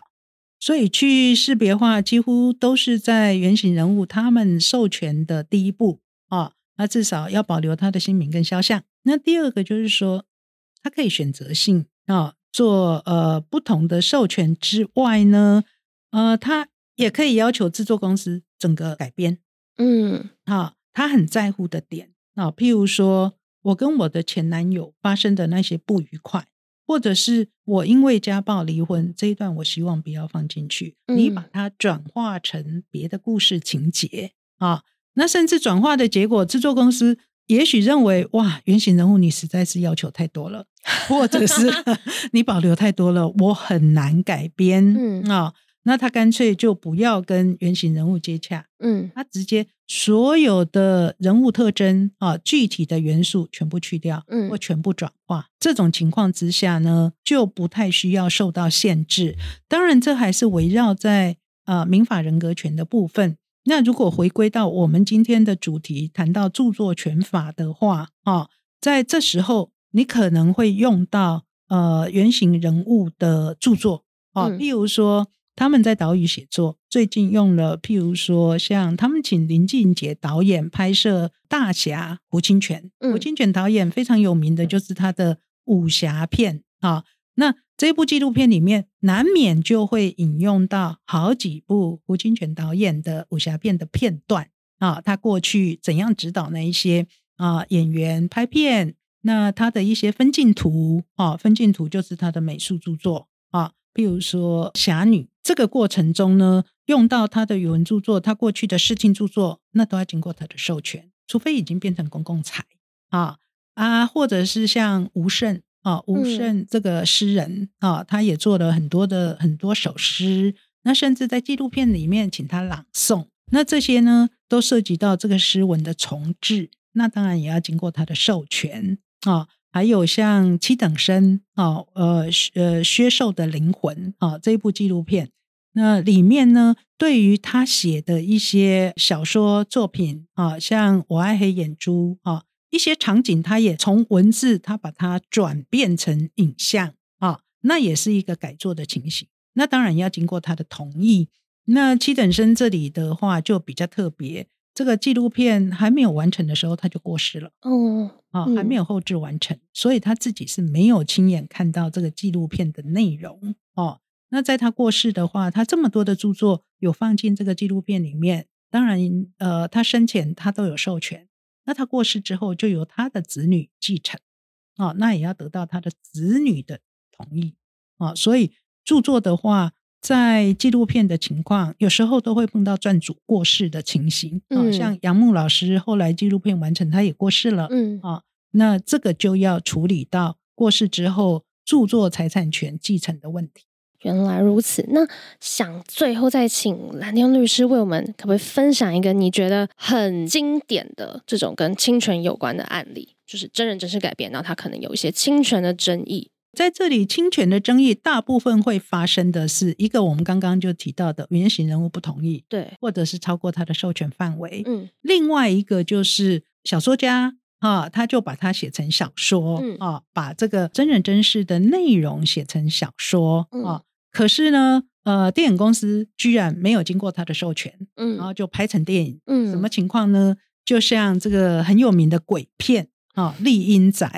所以去识别化几乎都是在原型人物他们授权的第一步啊，那至少要保留他的姓名跟肖像。那第二个就是说，他可以选择性啊做呃不同的授权之外呢，呃，他也可以要求制作公司整个改编。嗯，好，他很在乎的点啊，譬如说我跟我的前男友发生的那些不愉快。或者是我因为家暴离婚这一段，我希望不要放进去。你把它转化成别的故事情节啊，那甚至转化的结果，制作公司也许认为哇，原型人物你实在是要求太多了，[LAUGHS] 或者是 [LAUGHS] 你保留太多了，我很难改编。嗯啊。那他干脆就不要跟原型人物接洽，嗯，他直接所有的人物特征啊，具体的元素全部去掉，嗯，或全部转化。这种情况之下呢，就不太需要受到限制。当然，这还是围绕在啊民法人格权的部分。那如果回归到我们今天的主题，谈到著作权法的话，啊，在这时候你可能会用到呃原型人物的著作啊，譬如说。他们在岛屿写作，最近用了，譬如说，像他们请林俊杰导演拍摄《大侠胡清泉》，胡清泉导演非常有名的就是他的武侠片啊。那这部纪录片里面，难免就会引用到好几部胡清泉导演的武侠片的片段啊。他过去怎样指导那一些啊演员拍片？那他的一些分镜图啊，分镜图就是他的美术著作啊。譬如说《侠女》这个过程中呢，用到他的语文著作，他过去的视听著作，那都要经过他的授权，除非已经变成公共财啊啊，或者是像吴胜啊，吴胜这个诗人啊，他也做了很多的很多首诗，那甚至在纪录片里面请他朗诵，那这些呢，都涉及到这个诗文的重置，那当然也要经过他的授权啊。还有像七等生啊，呃呃，薛寿的灵魂啊，这一部纪录片，那里面呢，对于他写的一些小说作品啊，像我爱黑眼珠啊，一些场景，他也从文字他把它转变成影像啊，那也是一个改作的情形。那当然要经过他的同意。那七等生这里的话就比较特别。这个纪录片还没有完成的时候，他就过世了。哦，啊，还没有后置完成，所以他自己是没有亲眼看到这个纪录片的内容。哦，那在他过世的话，他这么多的著作有放进这个纪录片里面。当然，呃，他生前他都有授权，那他过世之后就由他的子女继承。哦，那也要得到他的子女的同意。啊，所以著作的话。在纪录片的情况，有时候都会碰到撰主过世的情形啊，像杨牧老师后来纪录片完成，他也过世了，嗯啊，那这个就要处理到过世之后著作财产权继承的问题。原来如此，那想最后再请蓝天律师为我们可不可以分享一个你觉得很经典的这种跟侵权有关的案例，就是真人真事改编，然后他可能有一些侵权的争议。在这里，侵权的争议大部分会发生的是一个我们刚刚就提到的原型人物不同意，对，或者是超过他的授权范围。嗯，另外一个就是小说家啊，他就把它写成小说啊，把这个真人真事的内容写成小说啊。可是呢，呃，电影公司居然没有经过他的授权，嗯，然后就拍成电影。嗯，什么情况呢？就像这个很有名的鬼片。哦，丽英仔，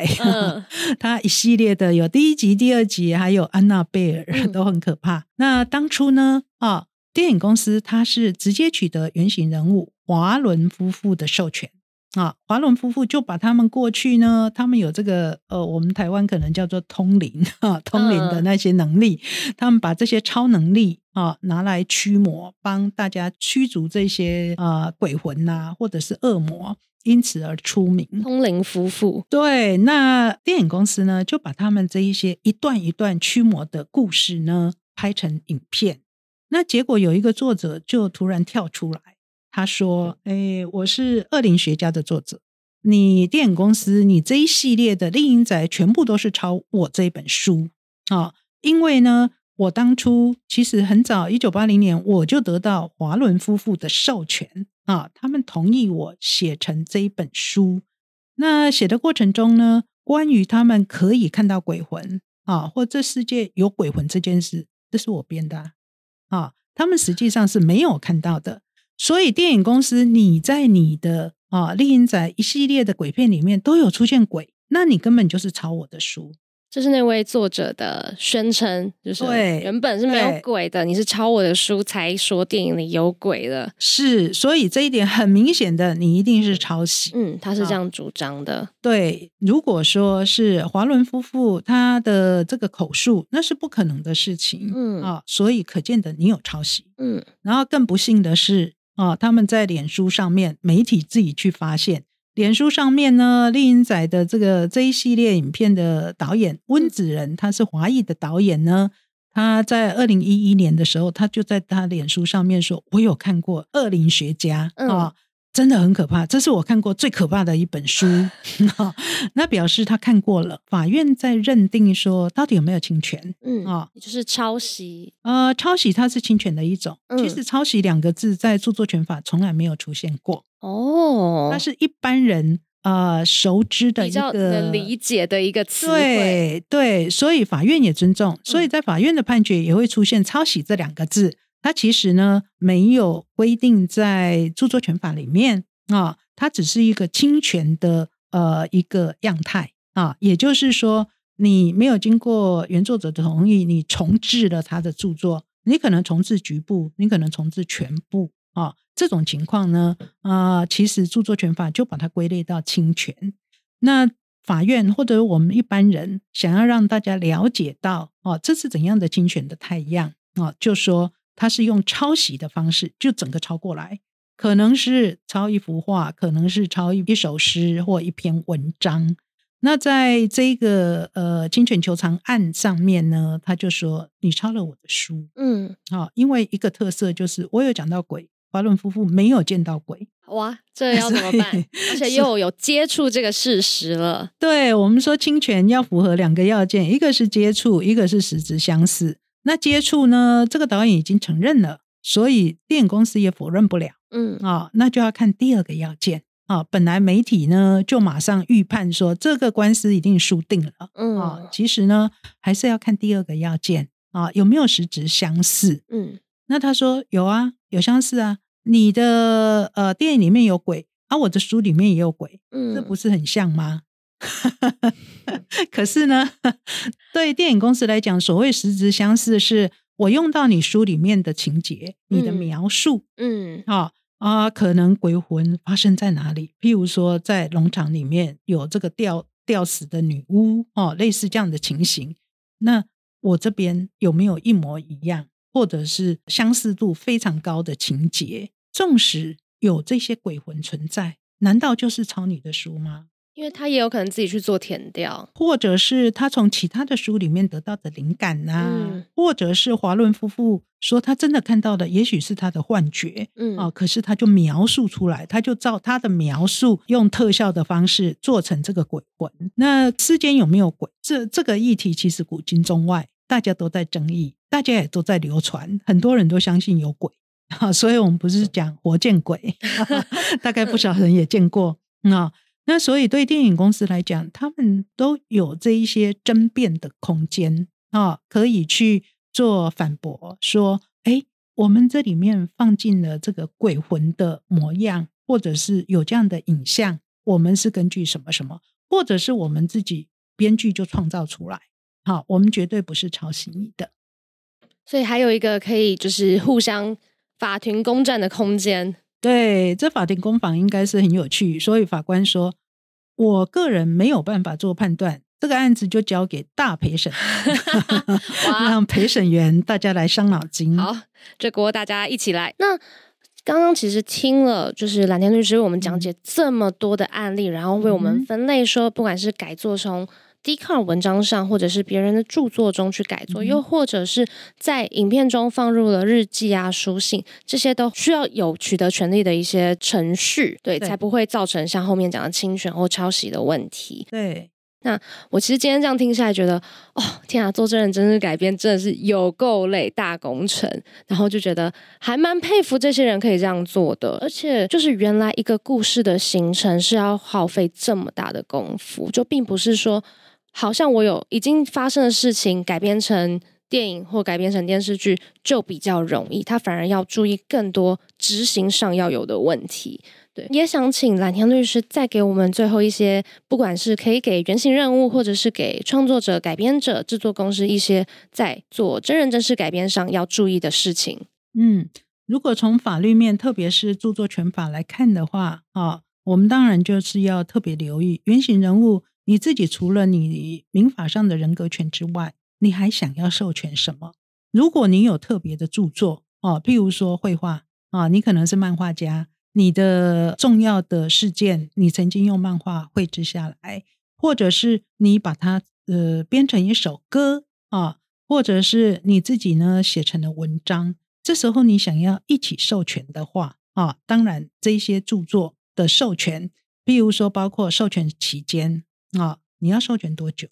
[LAUGHS] 他一系列的有第一集、第二集，还有安娜贝尔都很可怕。那当初呢，啊，电影公司他是直接取得原型人物华伦夫妇的授权啊，华伦夫妇就把他们过去呢，他们有这个呃，我们台湾可能叫做通灵啊，通灵的那些能力，他们把这些超能力啊拿来驱魔，帮大家驱逐这些啊鬼魂呐，或者是恶魔。因此而出名，通灵夫妇。对，那电影公司呢，就把他们这一些一段一段驱魔的故事呢，拍成影片。那结果有一个作者就突然跳出来，他说：“哎，我是恶灵学家的作者，你电影公司，你这一系列的丽影仔全部都是抄我这一本书啊，因为呢。”我当初其实很早，一九八零年我就得到华伦夫妇的授权啊，他们同意我写成这一本书。那写的过程中呢，关于他们可以看到鬼魂啊，或这世界有鬼魂这件事，这是我编的啊，他们实际上是没有看到的。所以电影公司你在你的啊丽英仔一系列的鬼片里面都有出现鬼，那你根本就是抄我的书。这是那位作者的宣称，就是对原本是没有鬼的，你是抄我的书才说电影里有鬼的。是，所以这一点很明显的，你一定是抄袭。嗯，他是这样主张的。对，如果说是华伦夫妇他的这个口述，那是不可能的事情。嗯啊，所以可见的你有抄袭。嗯然后更不幸的是，啊，他们在脸书上面，媒体自己去发现，脸书上面呢，丽英仔的这个这一系列影片的导演温子仁，他是华裔的导演呢。他在二零一一年的时候，他就在他脸书上面说：“我有看过《恶灵学家》嗯啊，真的很可怕，这是我看过最可怕的一本书。[LAUGHS] 那表示他看过了。法院在认定说，到底有没有侵权？嗯啊也就是抄袭。呃，抄袭它是侵权的一种。嗯其实“抄袭”两个字在著作权法从来没有出现过，哦它，是一般人呃熟知的一个能理解的一个词汇。对对，所以法院也尊重，所以在法院的判决也会出现“抄袭”这两个字。它其实呢没有规定在著作权法里面啊，它只是一个侵权的呃一个样态啊，也就是说，你没有经过原作者的同意，你重置了他的著作，你可能重置局部，你可能重置全部啊，这种情况呢，啊、其实著作权法就把它归类到侵权。那法院或者我们一般人想要让大家了解到哦，这是怎样的侵权的太阳啊，就说它是用抄袭的方式，就整个抄过来，可能是抄一幅画，可能是抄一一首诗或一篇文章。那在这个呃侵权求偿案上面呢，他就说你抄了我的书嗯，哦、因为一个特色就是我有讲到鬼，华伦夫妇没有见到鬼，哇，这要 [LAUGHS] 怎么办？而且又有接触这个事实了。对我们说侵权要符合两个要件，一个是接触，一个是实质相似。那接触呢，这个导演已经承认了，所以电影公司也否认不了嗯啊、那就要看第二个要件啊、本来媒体呢就马上预判说这个官司一定输定了嗯啊、嗯其实呢还是要看第二个要件啊、有没有实质相似。嗯那他说有啊，有相似啊，你的呃电影里面有鬼，啊，我的书里面也有鬼，嗯，这不是很像吗？[LAUGHS] 可是呢，[LAUGHS] 对电影公司来讲，所谓实质相似，是我用到你书里面的情节，你的嗯描述嗯啊啊、可能鬼魂发生在哪里？譬如说，在农场里面有这个吊吊死的女巫哦，类似这样的情形。那我这边有没有一模一样，或者是相似度非常高的情节？纵使有这些鬼魂存在，难道就是抄你的书吗？因为他也有可能自己去做填调。或者是他从其他的书里面得到的灵感呐、嗯或者是华伦夫妇说他真的看到的，也许是他的幻觉，嗯哦，可是他就描述出来，他就照他的描述，用特效的方式做成这个鬼魂。那世间有没有鬼？这这个议题其实古今中外大家都在争议，大家也都在流传，很多人都相信有鬼。啊，[LAUGHS] 所以我们不是讲活见鬼，[LAUGHS] 大概不少人也见过 [LAUGHS] 啊。那所以对电影公司来讲，他们都有这一些争辩的空间啊，可以去做反驳，说，哎，我们这里面放进了这个鬼魂的模样，或者是有这样的影像，我们是根据什么什么，或者是我们自己编剧就创造出来。好，我们绝对不是抄袭你的。所以还有一个可以就是互相法庭公战的空间。对，这法庭攻防应该是很有趣，所以法官说，我个人没有办法做判断，这个案子就交给大陪审，[LAUGHS] 哇让陪审员大家来伤脑筋。好，这锅大家一起来。那刚刚其实听了，就是蓝天律师为我们讲解这么多的案例，然后为我们嗯分类说，不管是改做从 d c a r 文章上，或者是别人的著作中去改作，嗯又或者是在影片中放入了日记啊、书信，这些都需要有取得权利的一些程序，对，对才不会造成像后面讲的侵权或抄袭的问题。对，那我其实今天这样听下来，觉得哦，天啊，做真人真事改编真的是有够累，大工程。然后就觉得还蛮佩服这些人可以这样做的，而且就是原来一个故事的形成是要耗费这么大的功夫，就并不是说好像我有已经发生的事情改编成电影或改编成电视剧就比较容易，他反而要注意更多执行上要有的问题。对，也想请蓝天律师再给我们最后一些，不管是可以给原型任务，或者是给创作者、改编者、制作公司一些在做真人真事改编上要注意的事情。嗯，如果从法律面，特别是著作权法来看的话，啊，我们当然就是要特别留意原型人物，你自己除了你民法上的人格权之外。你还想要授权什么？如果你有特别的著作哦，譬如说绘画啊，你可能是漫画家，你的重要的事件你曾经用漫画绘制下来，或者是你把它呃编成一首歌啊，或者是你自己呢写成了文章，这时候你想要一起授权的话啊，当然这些著作的授权，譬如说包括授权期间啊，你要授权多久？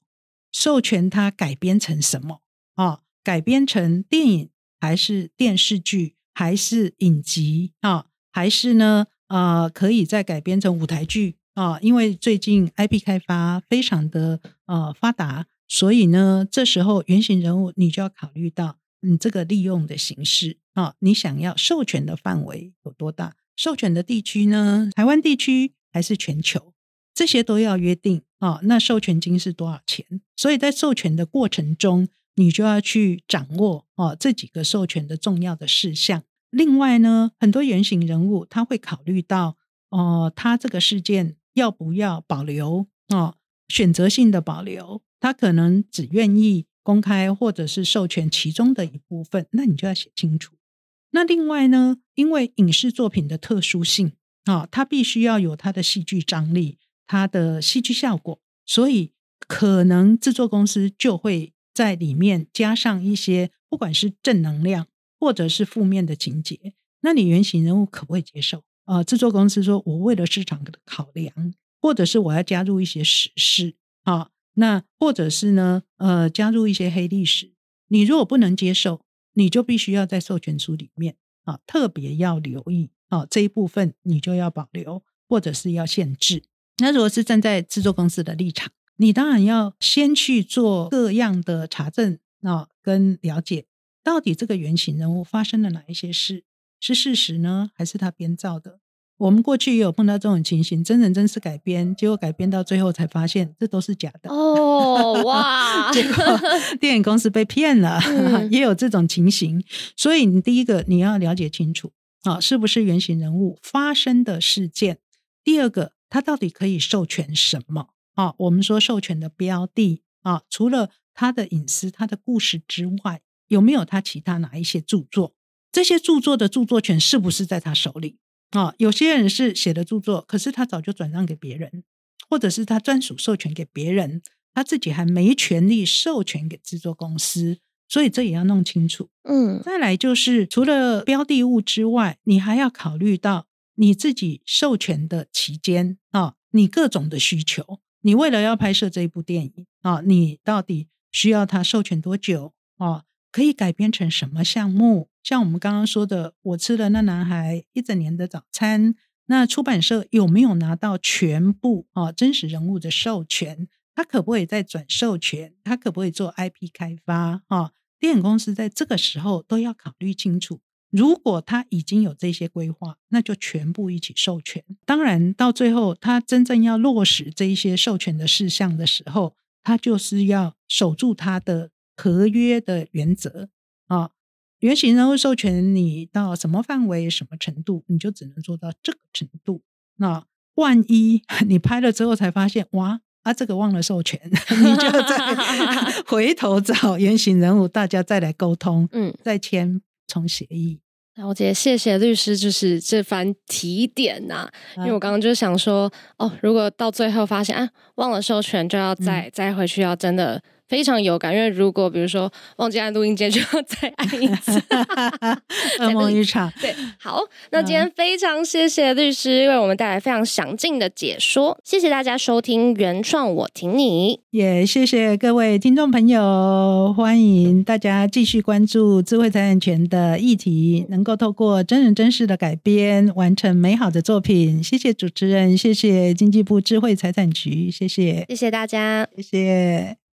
授权它改编成什么啊？改编成电影还是电视剧还是影集啊？还是呢？呃，可以再改编成舞台剧啊？因为最近 IP 开发非常的呃发达，所以呢，这时候原型人物你就要考虑到你这个利用的形式啊，你想要授权的范围有多大？授权的地区呢？台湾地区还是全球？这些都要约定啊。那授权金是多少钱？所以在授权的过程中，你就要去掌握哦这几个授权的重要的事项。另外呢，很多原型人物他会考虑到哦，他这个事件要不要保留哦，选择性的保留，他可能只愿意公开或者是授权其中的一部分，那你就要写清楚。那另外呢，因为影视作品的特殊性啊，它必须要有它的戏剧张力。它的戏剧效果，所以可能制作公司就会在里面加上一些，不管是正能量或者是负面的情节。那你原型人物可不可以接受？呃，制作公司说我为了市场的考量，或者是我要加入一些史事啊，那或者是呢，呃，加入一些黑历史。你如果不能接受，你就必须要在授权书里面啊，特别要留意啊这一部分，你就要保留或者是要限制。那如果是站在制作公司的立场，你当然要先去做各样的查证啊，跟了解到底这个原型人物发生了哪一些事是事实呢，还是他编造的？我们过去也有碰到这种情形，真人真事改编，结果改编到最后才发现这都是假的哦，哇！结果 [LAUGHS] 电影公司被骗了，也有这种情形。所以你第一个你要了解清楚啊，是不是原型人物发生的事件？第二个。他到底可以授权什么啊？我们说授权的标的啊，除了他的隐私、他的故事之外，有没有他其他哪一些著作？这些著作的著作权是不是在他手里啊？有些人是写的著作，可是他早就转让给别人，或者是他专属授权给别人，他自己还没权利授权给制作公司，所以这也要弄清楚。嗯，再来就是除了标的物之外，你还要考虑到。你自己授权的期间啊，你各种的需求，你为了要拍摄这一部电影啊，你到底需要他授权多久啊？可以改编成什么项目？像我们刚刚说的，我吃了那男孩一整年的早餐，那出版社有没有拿到全部啊真实人物的授权？他可不可以再转授权？他可不可以做 IP 开发？啊，电影公司在这个时候都要考虑清楚。如果他已经有这些规划，那就全部一起授权。当然，到最后他真正要落实这一些授权的事项的时候，他就是要守住他的合约的原则啊。原型人物授权你到什么范围、什么程度，你就只能做到这个程度。那万一 [LAUGHS] 你拍了之后才发现，哇啊，这个忘了授权，你就再 [LAUGHS] 回头找原型人物，大家再来沟通，嗯，再签。从协议，了解，谢谢律师，就是这番提点呐。因为我刚刚就想说，哦，如果到最后发现啊，忘了授权，就要再再回去，要真的。非常有感，因为如果比如说忘记按录音键，就要 [LAUGHS] 再按一次，[LAUGHS] 噩梦一场。对，好，那今天非常谢谢律师为我们带来非常详尽的解说，谢谢大家收听原创，我挺你，也谢谢各位听众朋友，欢迎大家继续关注智慧财产权的议题，能够透过真人真事的改编，完成美好的作品。谢谢主持人，谢谢经济部智慧财产局，谢谢，谢谢大家，谢谢。